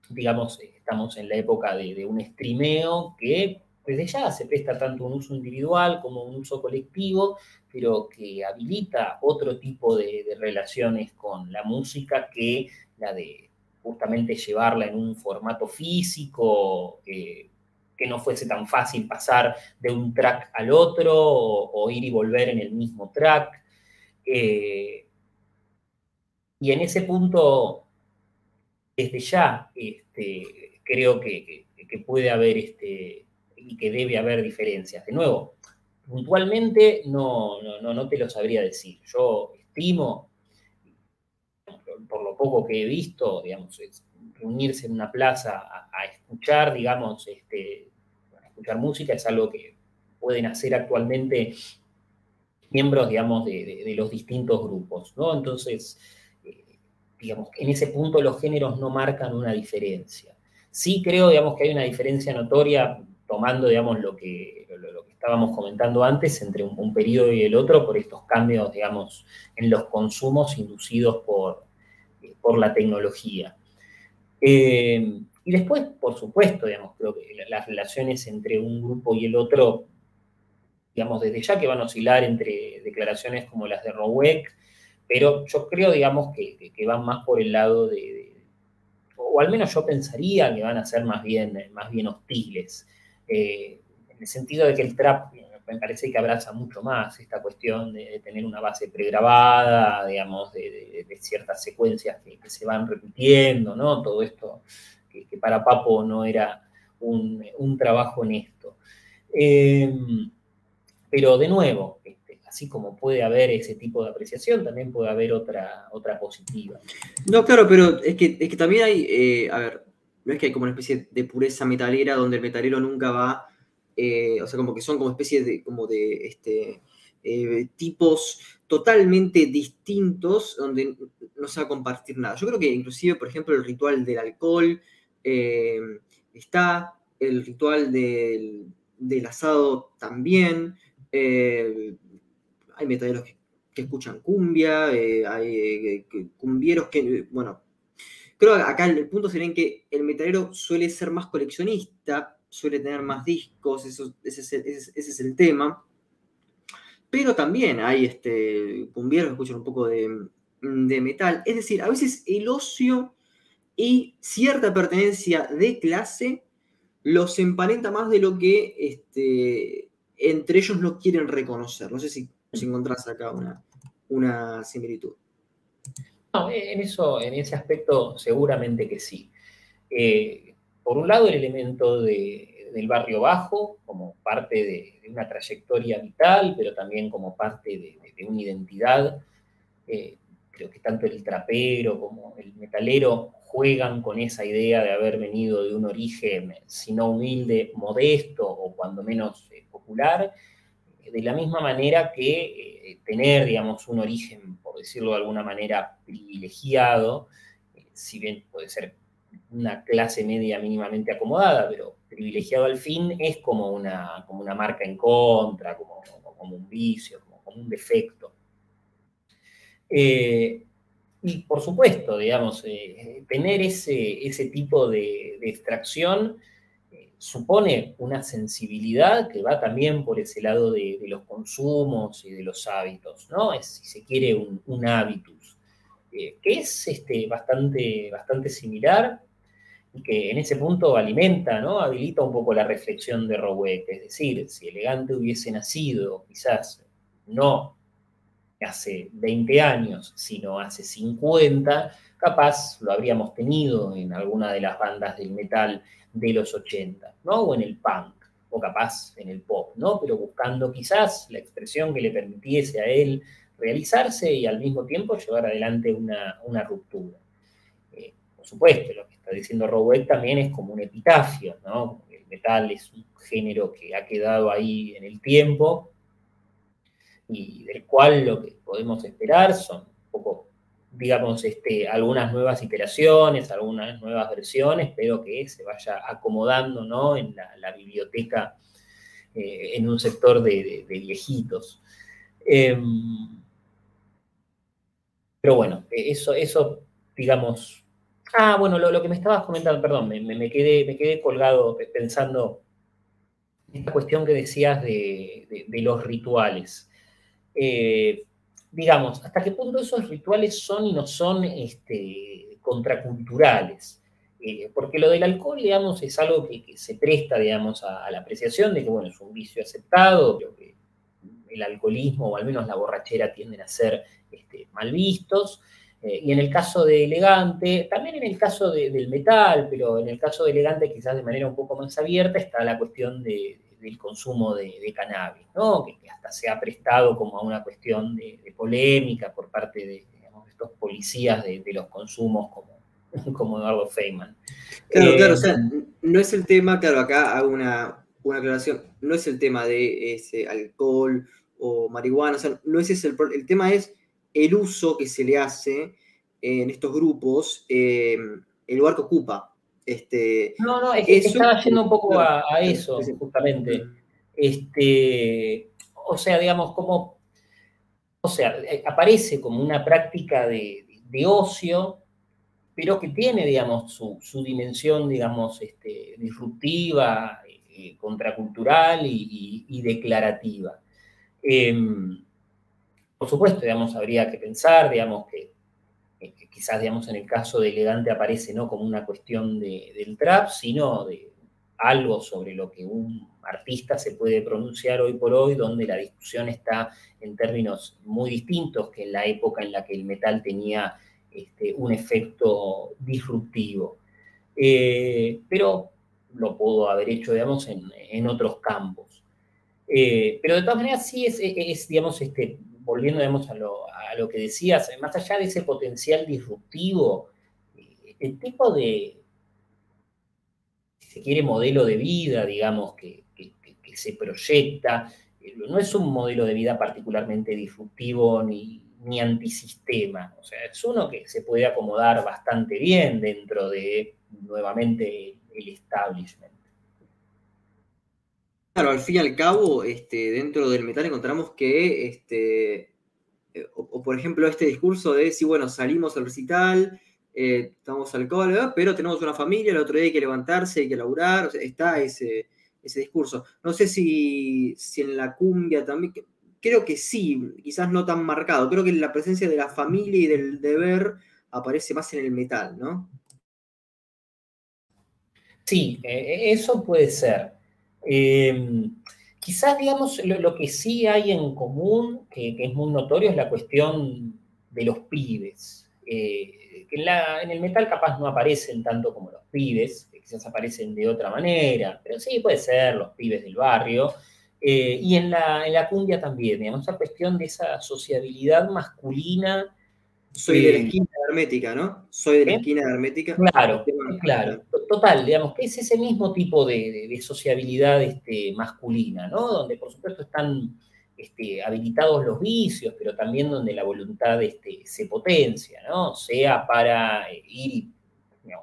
digamos, estamos en la época de, de un streameo que desde ya se presta tanto un uso individual como un uso colectivo, pero que habilita otro tipo de, relaciones con la música que la de justamente llevarla en un formato físico, que no fuese tan fácil pasar de un track al otro o, ir y volver en el mismo track. Eh, y en ese punto, desde ya, este, creo que, que, puede haber este, y que debe haber diferencias. De nuevo, puntualmente no, no, no, te lo sabría decir. Yo estimo, por lo poco que he visto, digamos, reunirse en una plaza a, escuchar, digamos, este, a escuchar música es algo que pueden hacer actualmente miembros, digamos, de, los distintos grupos, ¿no? Entonces, eh, digamos, en ese punto los géneros no marcan una diferencia. Sí creo, digamos, que hay una diferencia notoria tomando, digamos, lo que, lo, que estábamos comentando antes entre un, periodo y el otro por estos cambios, digamos, en los consumos inducidos por, por la tecnología. Eh, y después, por supuesto, digamos, creo que las relaciones entre un grupo y el otro, digamos, desde ya que van a oscilar entre declaraciones como las de Rowek, pero yo creo, digamos, que, van más por el lado de, o al menos yo pensaría que van a ser más bien, más bien hostiles, eh, en el sentido de que el trap me parece que abraza mucho más esta cuestión de, tener una base pregrabada, digamos, de, ciertas secuencias que, se van repitiendo, ¿no? Todo esto que, para Papo no era un, trabajo honesto. Eh, pero de nuevo, este, así como puede haber ese tipo de apreciación, también puede haber otra, otra positiva. No, claro, pero es que, es que también hay, eh, a ver, no es que hay como una especie de pureza metalera donde el metalero nunca va, eh, o sea, como que son como especies de, como de, este, tipos totalmente distintos donde no se va a compartir nada. Yo creo que inclusive, por ejemplo, el ritual del alcohol, eh, está el ritual del, asado también. Eh, hay metaleros que, escuchan cumbia, eh, hay cumbieros que, bueno, creo que acá el punto sería en que el metalero suele ser más coleccionista, suele tener más discos, eso, ese, es el, tema. Pero también hay este, cumbieros que escuchan un poco de, de metal. Es decir, a veces el ocio y cierta pertenencia de clase los emparenta más de lo que este, entre ellos no quieren reconocer. No sé si, si encontrás acá una, una similitud. No, en, eso, en ese aspecto seguramente que sí. Eh, por un lado, el elemento del barrio bajo, como parte de, una trayectoria vital, pero también como parte de, una identidad. Eh, creo que tanto el trapero como el metalero juegan con esa idea de haber venido de un origen, si no humilde, modesto o cuando menos eh, popular, de la misma manera que eh, tener, digamos, un origen, por decirlo de alguna manera, privilegiado, eh, si bien puede ser una clase media mínimamente acomodada, pero privilegiado al fin es como una, como una marca en contra, como, como un vicio, como, como un defecto. Y por supuesto, digamos, eh, tener ese, ese, tipo de, extracción eh, supone una sensibilidad que va también por ese lado de, los consumos y de los hábitos, ¿no? Es, si se quiere, un, hábitus, eh, que es este, bastante, bastante similar y que en ese punto alimenta, ¿no? Habilita un poco la reflexión de Rowek, es decir, si Elegante hubiese nacido quizás no hace 20 años, sino hace 50, capaz lo habríamos tenido en alguna de las bandas del metal de los 80, ¿no? O en el punk, o capaz en el pop, ¿no? Pero buscando quizás la expresión que le permitiese a él realizarse y al mismo tiempo llevar adelante una, ruptura. Eh, por supuesto, lo que está diciendo Robert también es como un epitafio, ¿no? El metal es un género que ha quedado ahí en el tiempo, y del cual lo que podemos esperar son un poco, digamos, este, algunas nuevas iteraciones, algunas nuevas versiones, pero que se vaya acomodando ¿no? en la, biblioteca, eh, en un sector de, viejitos. Em, pero bueno, eso, eso digamos... Ah, bueno, lo, que me estabas comentando, perdón, me, quedé, me quedé colgado pensando en esta cuestión que decías de los rituales. Eh, digamos, hasta qué punto esos rituales son y no son este, contraculturales. Eh, porque lo del alcohol, digamos, es algo que, se presta, digamos, a, la apreciación de que, bueno, es un vicio aceptado, pero que el alcoholismo o al menos la borrachera tienden a ser este, mal vistos. Eh, y en el caso de elegante, también en el caso del metal, pero en el caso de elegante quizás de manera un poco más abierta está la cuestión de, del consumo de, cannabis, ¿no? que, hasta se ha prestado como a una cuestión de, polémica por parte de estos policías de, los consumos como, [LAUGHS] como Eduardo Feynman. Claro, claro, o sea, eh, no es el tema, claro, acá hago una, una aclaración, no es el tema de ese alcohol o marihuana, o sea, no es ese el, el tema es el uso que se le hace en estos grupos el lugar que ocupa. Este, no, no, es que estaba yendo un poco a, eso, justamente. Este, o sea, digamos, como, o sea, aparece como una práctica de, ocio, pero que tiene, digamos, su, dimensión, digamos, este, disruptiva, eh, contracultural y, declarativa. Em, por supuesto, digamos, habría que pensar, digamos, que, quizás, digamos, en el caso de Elegante aparece no como una cuestión del trap, sino de algo sobre lo que un artista se puede pronunciar hoy por hoy, donde la discusión está en términos muy distintos que en la época en la que el metal tenía este, un efecto disruptivo. Eh, pero lo puedo haber hecho, digamos, en, otros campos. Eh, pero de todas maneras sí es, digamos, este, volviendo, a lo, que decías, más allá de ese potencial disruptivo, eh, el tipo de, si se quiere, modelo de vida, digamos, que, se proyecta, eh, no es un modelo de vida particularmente disruptivo ni, ni antisistema, o sea, es uno que se puede acomodar bastante bien dentro de, nuevamente, el establishment. Claro, al fin y al cabo, este, dentro del metal encontramos que, este, eh, o, por ejemplo, este discurso de si, bueno, salimos al recital, eh, estamos alcohol, pero tenemos una familia, el otro día hay que levantarse, hay que laburar, está ese, ese discurso. No sé si, si en la cumbia también, creo que sí, quizás no tan marcado, creo que la presencia de la familia y del deber aparece más en el metal, ¿no? Sí, e, eso puede ser. Em, quizás, digamos, lo, que sí hay en común, que, es muy notorio, es la cuestión de los pibes. Eh, que en, el metal capaz no aparecen tanto como los pibes, que quizás aparecen de otra manera, pero sí puede ser los pibes del barrio. Eh, y en la, en la cumbia también, digamos, esa cuestión de esa sociabilidad masculina soy de la esquina Hermética, ¿no? Soy de la esquina de Hermética. Claro, claro. Total, digamos, que es ese mismo tipo de, sociabilidad este, masculina, ¿no? Donde por supuesto están este, habilitados los vicios, pero también donde la voluntad este, se potencia, ¿no? Sea para eh, ir y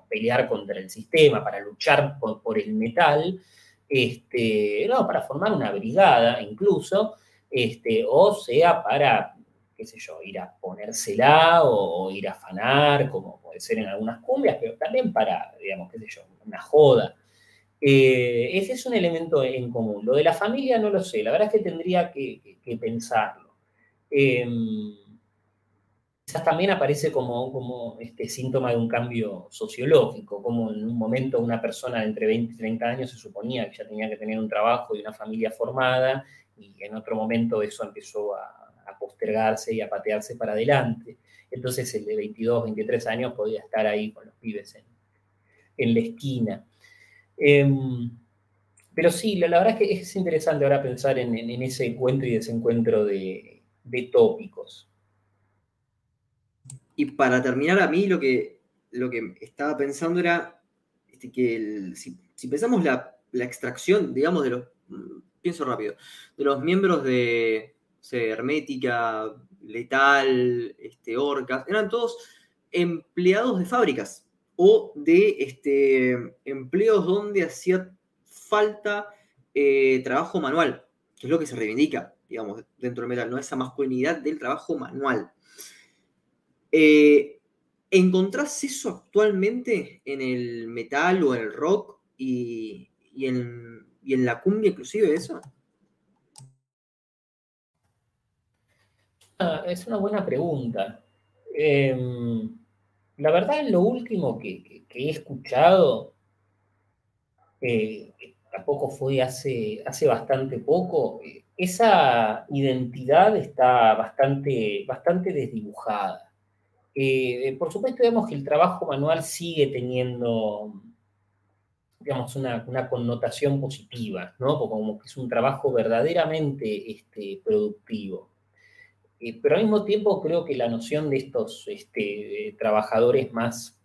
pelear contra el sistema, para luchar por, el metal, este, no, para formar una brigada incluso, este, o sea para qué sé yo, ir a ponérsela o, ir a afanar, como puede ser en algunas cumbias, pero también para, digamos, qué sé yo, una joda. Eh, ese es un elemento en común. Lo de la familia no lo sé, la verdad es que tendría que, pensarlo. Em, quizás también aparece como, como este síntoma de un cambio sociológico, como en un momento una persona de entre 20 y 30 años se suponía que ya tenía que tener un trabajo y una familia formada, y en otro momento eso empezó a, a postergarse y a patearse para adelante. Entonces el de 22, 23 años podía estar ahí con los pibes en, la esquina. Em, pero sí, la, verdad es que es interesante ahora pensar en, ese encuentro y desencuentro de, tópicos. Y para terminar, a mí lo que, lo que estaba pensando era este, que si, pensamos la, la, extracción, digamos, de los, mm, pienso rápido, de los miembros de, Hermética, Letal, este, Orcas, eran todos empleados de fábricas o de este, empleos donde hacía falta eh, trabajo manual, que es lo que se reivindica, digamos, dentro del metal, ¿no? Esa masculinidad del trabajo manual. Eh, ¿Encontrás eso actualmente en el metal o en el rock y, en, y en la cumbia inclusive eso? Es una buena pregunta. Em, la verdad, lo último que, he escuchado, eh, tampoco fue hace, hace bastante poco, esa identidad está bastante, bastante desdibujada. Eh, por supuesto, vemos que el trabajo manual sigue teniendo, digamos, una, connotación positiva, ¿no? Como que es un trabajo verdaderamente este, productivo. Eh, pero al mismo tiempo creo que la noción de estos este, trabajadores más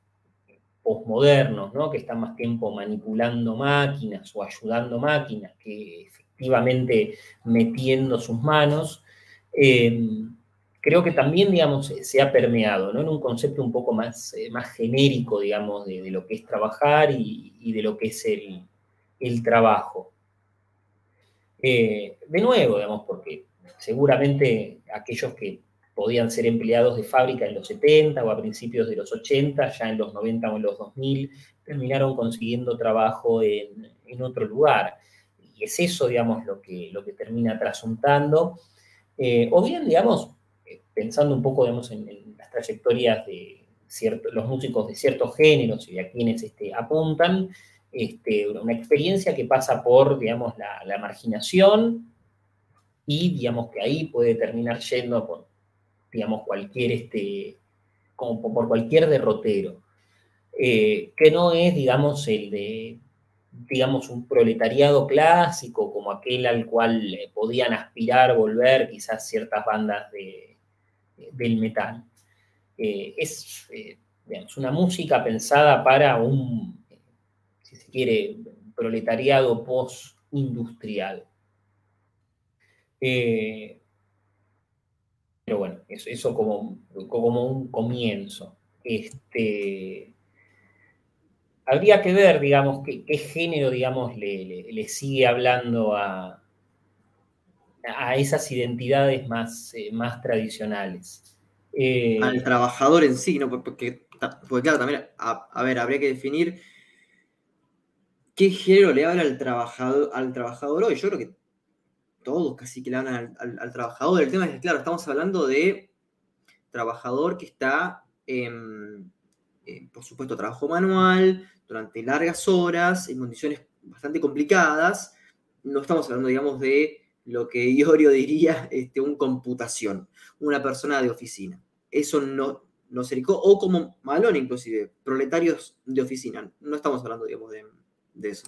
posmodernos, ¿no? que están más tiempo manipulando máquinas o ayudando máquinas que efectivamente metiendo sus manos, em, creo que también, digamos, se ha permeado, ¿no? En un concepto un poco más, más genérico, digamos, de, lo que es trabajar y, de lo que es el, trabajo. de nuevo, digamos, porque seguramente aquellos que podían ser empleados de fábrica en los 70 o a principios de los 80, ya en los 90 o en los 2000, terminaron consiguiendo trabajo en, otro lugar. Y es eso, digamos, lo que, lo que termina trasuntando. Eh, o bien, digamos, eh, pensando un poco, digamos, en, las trayectorias de los músicos de ciertos géneros y a quienes este, apuntan, este, una experiencia que pasa por, digamos, la marginación y, digamos, que ahí puede terminar yendo por, digamos, cualquier, este, como por cualquier derrotero, eh, que no es, digamos, el de, digamos, un proletariado clásico como aquel al cual eh, podían aspirar volver quizás ciertas bandas de, del metal. Eh, es, digamos, una música pensada para un, si se quiere, proletariado post-industrial. Pero bueno, eso, como, como un comienzo. Este, habría que ver, digamos, qué, género, digamos, le, sigue hablando a, a esas identidades más, eh, más tradicionales. Eh, Al trabajador en sí, ¿no? Porque, porque claro, también, a, ver, habría que definir qué género le habla al trabajador, al trabajador hoy. Yo creo que todos casi que le hablan al, trabajador. El tema es que, claro, estamos hablando de trabajador que está, en, por supuesto, trabajo manual, durante largas horas, en condiciones bastante complicadas. No estamos hablando, digamos, de lo que Iorio [LAUGHS] diría este, un computación, una persona de oficina. Eso no, no se o como Malón inclusive, proletarios de oficina. No estamos hablando, digamos, de eso.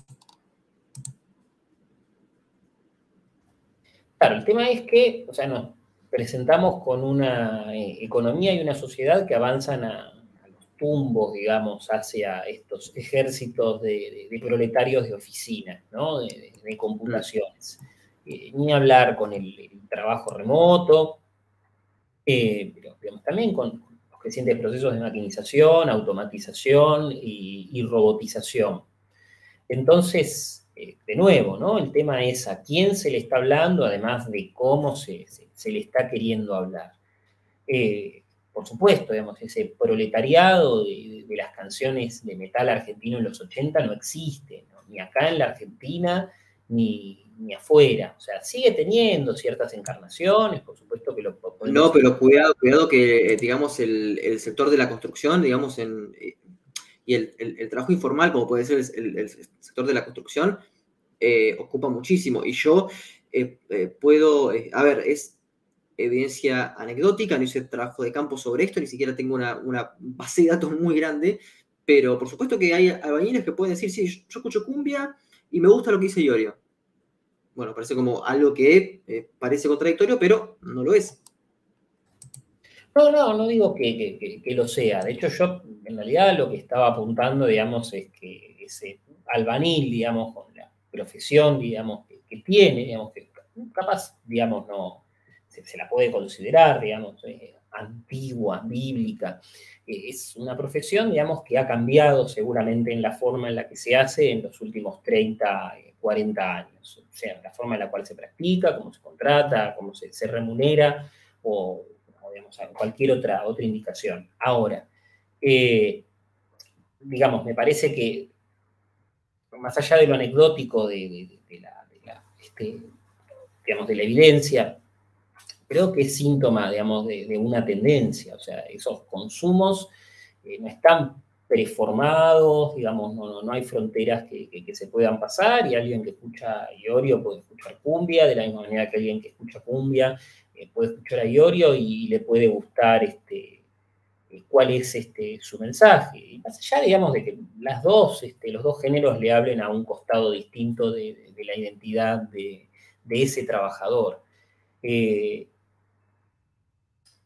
Claro, el tema es que, o sea, nos presentamos con una eh, economía y una sociedad que avanzan a, los tumbos, digamos, hacia estos ejércitos de, proletarios de oficinas, ¿no? De, computaciones. Eh, ni hablar con el, trabajo remoto, eh, pero también con los crecientes procesos de maquinización, automatización y robotización. Entonces, eh, de nuevo, ¿no? El tema es a quién se le está hablando, además de cómo se, le está queriendo hablar. Eh, por supuesto, digamos, ese proletariado de, las canciones de metal argentino en los 80 no existe, ni acá en la Argentina, ni, afuera. O sea, sigue teniendo ciertas encarnaciones, por supuesto que lo No, pero cuidado, cuidado que, eh, digamos, el, sector de la construcción, digamos, en, y el, trabajo informal, como puede ser el, sector de la construcción, eh, ocupa muchísimo. Y yo eh, eh, puedo, a ver, es evidencia anecdótica, no hice trabajo de campo sobre esto, ni siquiera tengo una, base de datos muy grande, pero por supuesto que hay albañiles que pueden decir, sí, yo escucho cumbia y me gusta lo que dice Iorio. Bueno, parece como algo que parece contradictorio, pero no lo es. No, no, no digo que, lo sea. De hecho, yo en realidad lo que estaba apuntando, digamos, es que ese albanil, digamos, con la profesión, digamos, que, tiene, digamos, que capaz, digamos, no se, la puede considerar, digamos, eh, antigua, bíblica. Eh, es una profesión, digamos, que ha cambiado seguramente en la forma en la que se hace en los últimos 30, 40 eh, años. O sea, la forma en la cual se practica, cómo se contrata, cómo se, se remunera, o digamos, cualquier otra, otra indicación. Ahora, eh, digamos, me parece que, más allá de lo anecdótico de, la, este, digamos, de la evidencia, creo que es síntoma, digamos, de, una tendencia. O sea, esos consumos eh, no están preformados, digamos, no, hay fronteras que, se puedan pasar y alguien que escucha Iorio puede escuchar cumbia, de la misma manera que alguien que escucha cumbia puede escuchar a Iorio y, le puede gustar este, eh, cuál es este, su mensaje. Y más allá, digamos, de que las dos, este, los dos géneros le hablen a un costado distinto de, la identidad de, ese trabajador. Eh,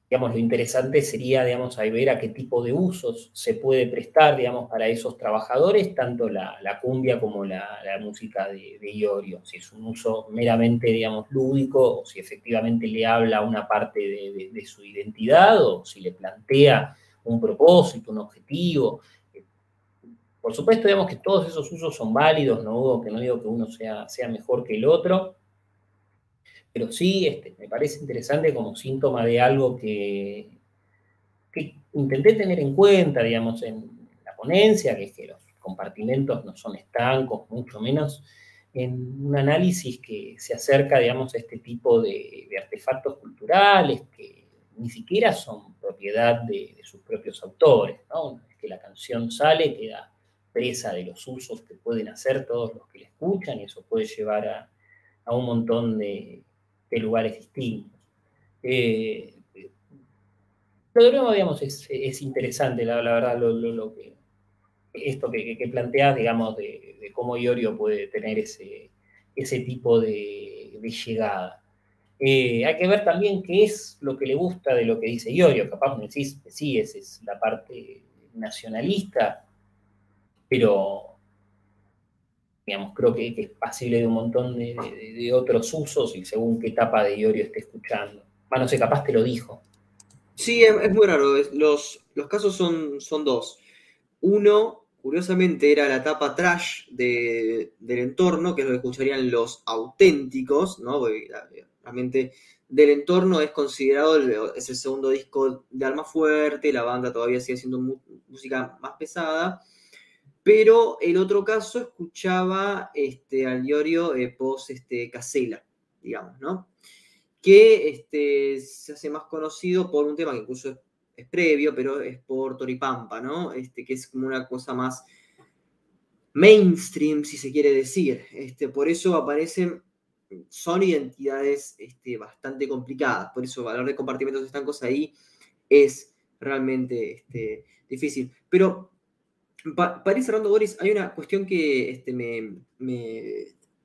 digamos, lo interesante sería, digamos, ver a qué tipo de usos se puede prestar, digamos, para esos trabajadores, tanto la, cumbia como la, música de, Iorio, si es un uso meramente, digamos, lúdico, o si efectivamente le habla una parte de, su identidad, o si le plantea un propósito, un objetivo. Por supuesto, digamos que todos esos usos son válidos, no, no digo que uno sea, sea mejor que el otro, pero sí este, me parece interesante como síntoma de algo que, intenté tener en cuenta, digamos, en la ponencia, que es que los compartimentos no son estancos, mucho menos en un análisis que se acerca, digamos, a este tipo de, artefactos culturales que ni siquiera son propiedad de, sus propios autores, ¿no? Es que la canción sale, queda presa de los usos que pueden hacer todos los que la escuchan y eso puede llevar a un montón de, de lugares distintos. Eh, lo digamos, es, interesante, la, verdad, lo, que, esto que, que, planteas, digamos, de, cómo Iorio puede tener ese, ese tipo de, llegada. Eh, hay que ver también qué es lo que le gusta de lo que dice Iorio. Capaz me decís, sí, esa es la parte nacionalista, pero digamos, creo que, es pasible de un montón de, otros usos y según qué etapa de Iorio esté escuchando. Bueno, no sé, capaz te lo dijo. Sí, es, muy raro. Los, los casos son, son dos. Uno, curiosamente, era la etapa trash del entorno, que es lo que escucharían los auténticos, ¿no? Porque realmente del entorno es considerado, es el segundo disco de Alma Fuerte, la banda todavía sigue haciendo música más pesada pero el otro caso escuchaba este, al Iorio eh, post este, Casela, digamos, ¿no? Que este, se hace más conocido por un tema que incluso es, previo, pero es por Toripampa, ¿no? Este, que es como una cosa más mainstream, si se quiere decir. Este, por eso aparecen, son identidades este, bastante complicadas, por eso hablar de compartimentos estancos ahí es realmente este, difícil. Pero para ir cerrando, Boris, hay una cuestión que este, me,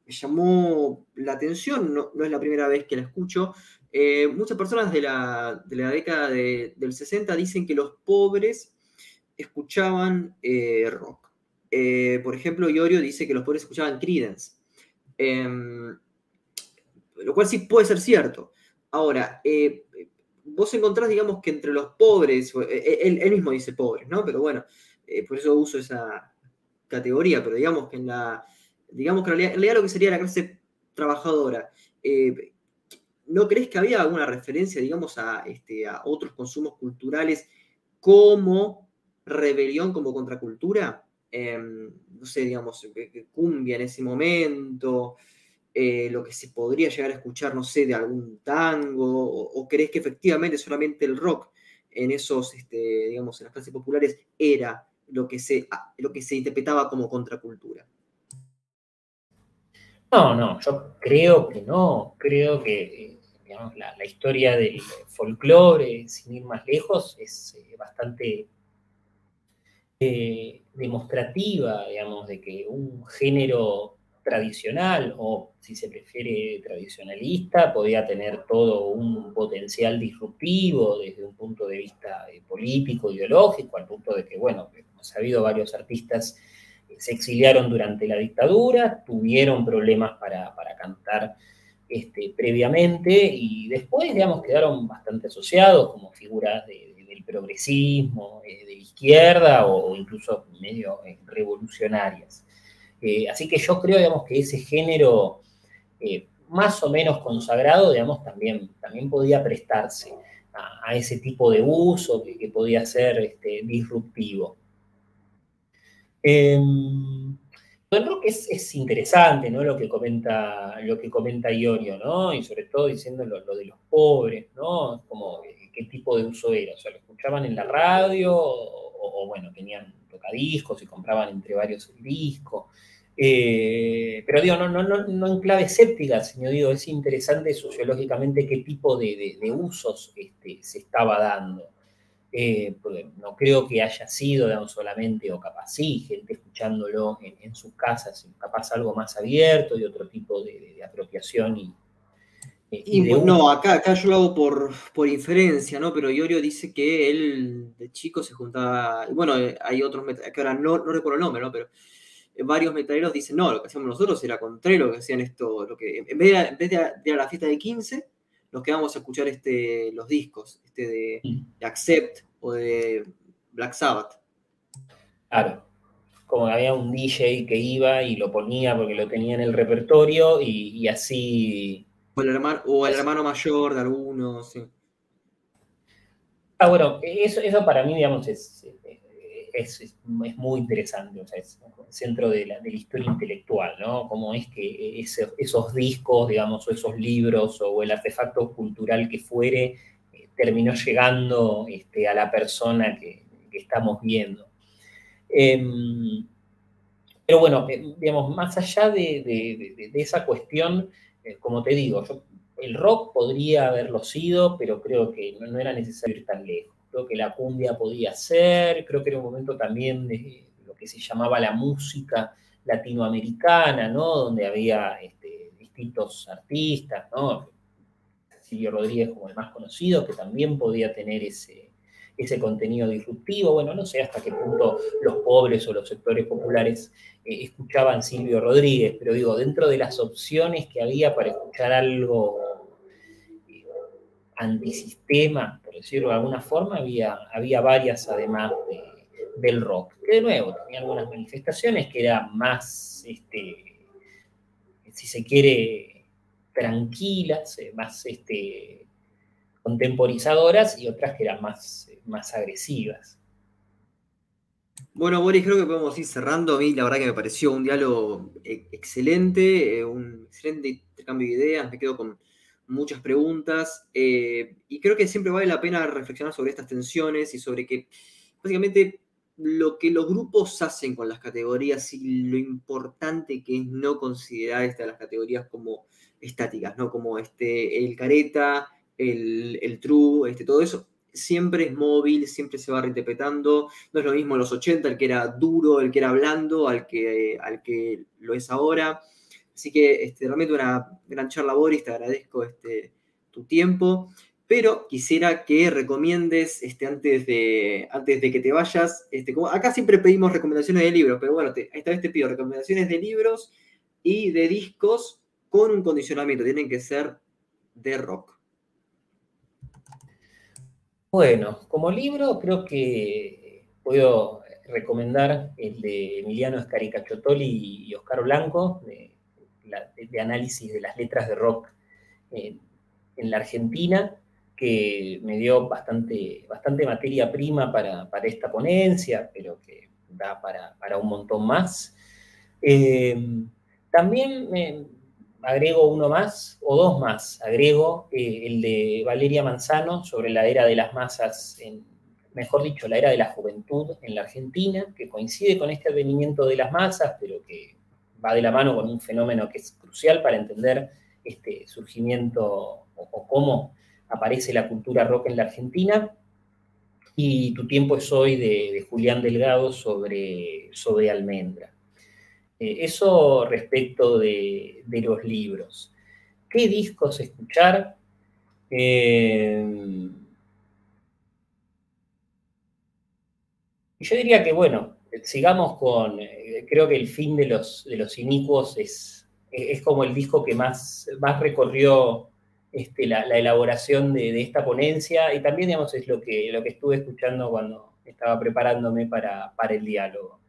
llamó la atención, no, es la primera vez que la escucho. Eh, muchas personas de la, década del 60 dicen que los pobres escuchaban eh, rock. Eh, por ejemplo, Iorio dice que los pobres escuchaban Creedence. Em, lo cual sí puede ser cierto. Ahora, vos encontrás, digamos, que entre los pobres, él, él mismo dice pobres, ¿no? Pero bueno, eh, por eso uso esa categoría, pero digamos que en la, digamos que en realidad, lo que sería la clase trabajadora, eh, ¿no crees que había alguna referencia, digamos, a, este, otros consumos culturales como rebelión, como contracultura? Em, no sé, digamos, cumbia en ese momento, eh, lo que se podría llegar a escuchar, no sé, de algún tango, o, crees que efectivamente solamente el rock en esos, este, digamos, en las clases populares era lo que se, lo que se interpretaba como contracultura. No, no, yo creo que no. Creo que digamos, la, historia del folclore, sin ir más lejos, es eh, bastante eh, demostrativa, digamos, de que un género tradicional o, si se prefiere, tradicionalista, podía tener todo un potencial disruptivo desde un punto de vista eh, político, ideológico, al punto de que, bueno, ha habido varios artistas que se exiliaron durante la dictadura, tuvieron problemas para, cantar este, previamente y después, digamos, quedaron bastante asociados como figuras del progresismo, eh, de izquierda o, incluso medio eh, revolucionarias. Eh, así que yo creo, digamos, que ese género más o menos consagrado, digamos, también, también podía prestarse a, ese tipo de uso que, podía ser este, disruptivo. Eh, rock es, interesante, ¿no? Lo que comenta, lo que comenta Iorio, ¿no? Y sobre todo diciendo lo, de los pobres, ¿no? Como eh, qué tipo de uso era. O sea, lo escuchaban en la radio, o, bueno, tenían tocadiscos y compraban entre varios el disco. Eh, pero digo, no, no, no, no, en clave escéptica, sino digo, es interesante sociológicamente qué tipo de, usos este, se estaba dando. Eh, no creo que haya sido solamente, o capaz sí, gente escuchándolo en, sus casas, capaz algo más abierto y otro tipo de, apropiación Y, no, acá, acá yo lo hago por, por inferencia, ¿no? Pero Iorio dice que él de chico se juntaba. Bueno, hay otros que ahora no, no recuerdo el nombre, ¿no? Pero varios metaleros dicen, no, lo que hacíamos nosotros era contrario lo que hacían esto, lo que en vez de, en vez de, ir a la fiesta de 15, nos quedamos a escuchar este, los discos, este de, Accept o de Black Sabbath. Claro, como había un DJ que iba y lo ponía porque lo tenía en el repertorio y, así... O el, hermano, o el hermano mayor de algunos, sí. Ah, bueno, eso, eso para mí, digamos, es, es, muy interesante, o sea, es el centro de la, historia intelectual, ¿no? Cómo es que esos discos, digamos, o esos libros, o el artefacto cultural que fuere, eh, terminó llegando este, a la persona que, estamos viendo. Em, pero bueno, eh, digamos, más allá de, esa cuestión, eh, como te digo, el rock podría haberlo sido, pero creo que no era necesario ir tan lejos creo que la cumbia podía ser, creo que era un momento también de lo que se llamaba la música latinoamericana, ¿no? Donde había este, distintos artistas, ¿no? Silvio Rodríguez como el más conocido, que también podía tener ese, ese contenido disruptivo. Bueno, no sé hasta qué punto los pobres o los sectores populares eh, escuchaban Silvio Rodríguez, pero digo, dentro de las opciones que había para escuchar algo antisistema, por decirlo de alguna forma, había, había varias además del rock, que de nuevo tenía algunas manifestaciones que eran más, este, si se quiere, tranquilas, eh, más este, contemporizadoras y otras que eran más, más agresivas. Bueno, Boris, creo que podemos ir cerrando. A mí la verdad que me pareció un diálogo eh, excelente, eh, un excelente intercambio de ideas. Me quedo con, muchas preguntas eh, y creo que siempre vale la pena reflexionar sobre estas tensiones y sobre que básicamente lo que los grupos hacen con las categorías y lo importante que es no considerar estas las categorías como estáticas, ¿no? Como este, el careta, el, el true, este, todo eso, siempre es móvil, siempre se va reinterpretando. No es lo mismo los 80, el que era duro, el que era blando, al que, al que lo es ahora. Así que este, realmente una gran charla, Boris, te agradezco este, tu tiempo. Pero quisiera que recomiendes este, antes, de, antes de que te vayas. Este, como acá siempre pedimos recomendaciones de libros, pero bueno, esta vez te pido recomendaciones de libros y de discos con un condicionamiento. Tienen que ser de rock. Bueno, como libro creo que puedo recomendar el de Emiliano Escaricachotoli y Oscar Blanco, de de, análisis de las letras de rock en la Argentina, que me dio bastante, bastante materia prima para, esta ponencia, pero que da para, un montón más. Eh, también agrego uno más, o dos más, agrego eh, el de Valeria Manzano sobre la era de las masas, en, mejor dicho, la era de la juventud en la Argentina, que coincide con este advenimiento de las masas, pero que va de la mano con un fenómeno que es crucial para entender este surgimiento o, cómo aparece la cultura rock en la Argentina. Y Tu tiempo es hoy de, Julián Delgado sobre, sobre Almendra. Eh, eso respecto de, los libros. ¿Qué discos escuchar? Eh, yo diría que, bueno, sigamos con, eh, creo que el fin de los, de los inicuos es, es como el disco que más, más recorrió este, la, elaboración de, esta ponencia y también, digamos, es lo que, lo que estuve escuchando cuando estaba preparándome para, el diálogo.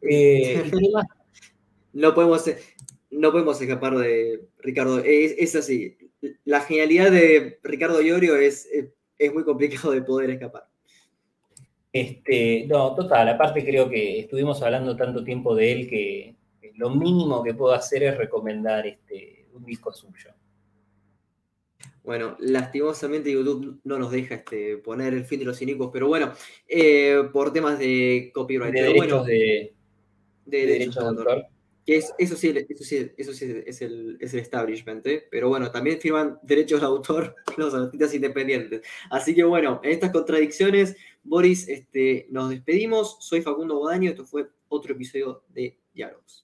Eh, [LAUGHS] no, podemos, no podemos escapar de Ricardo, es, así, la genialidad de Ricardo Iorio es, es muy complicado de poder escapar. Este, no, total, aparte creo que estuvimos hablando tanto tiempo de él que lo mínimo que puedo hacer es recomendar este, un disco suyo. Bueno, lastimosamente YouTube no nos deja este, poner el fin de los cínicos, pero bueno, eh, por temas de copyright. De derechos de, derechos de autor eso sí, eso sí, eso sí es, el, establishment, ¿eh? pero bueno, también firman derechos de autor [LAUGHS] los artistas independientes. Así que bueno, en estas contradicciones, Boris, este, nos despedimos. Soy Facundo Bodaño, esto fue otro episodio de Diálogos.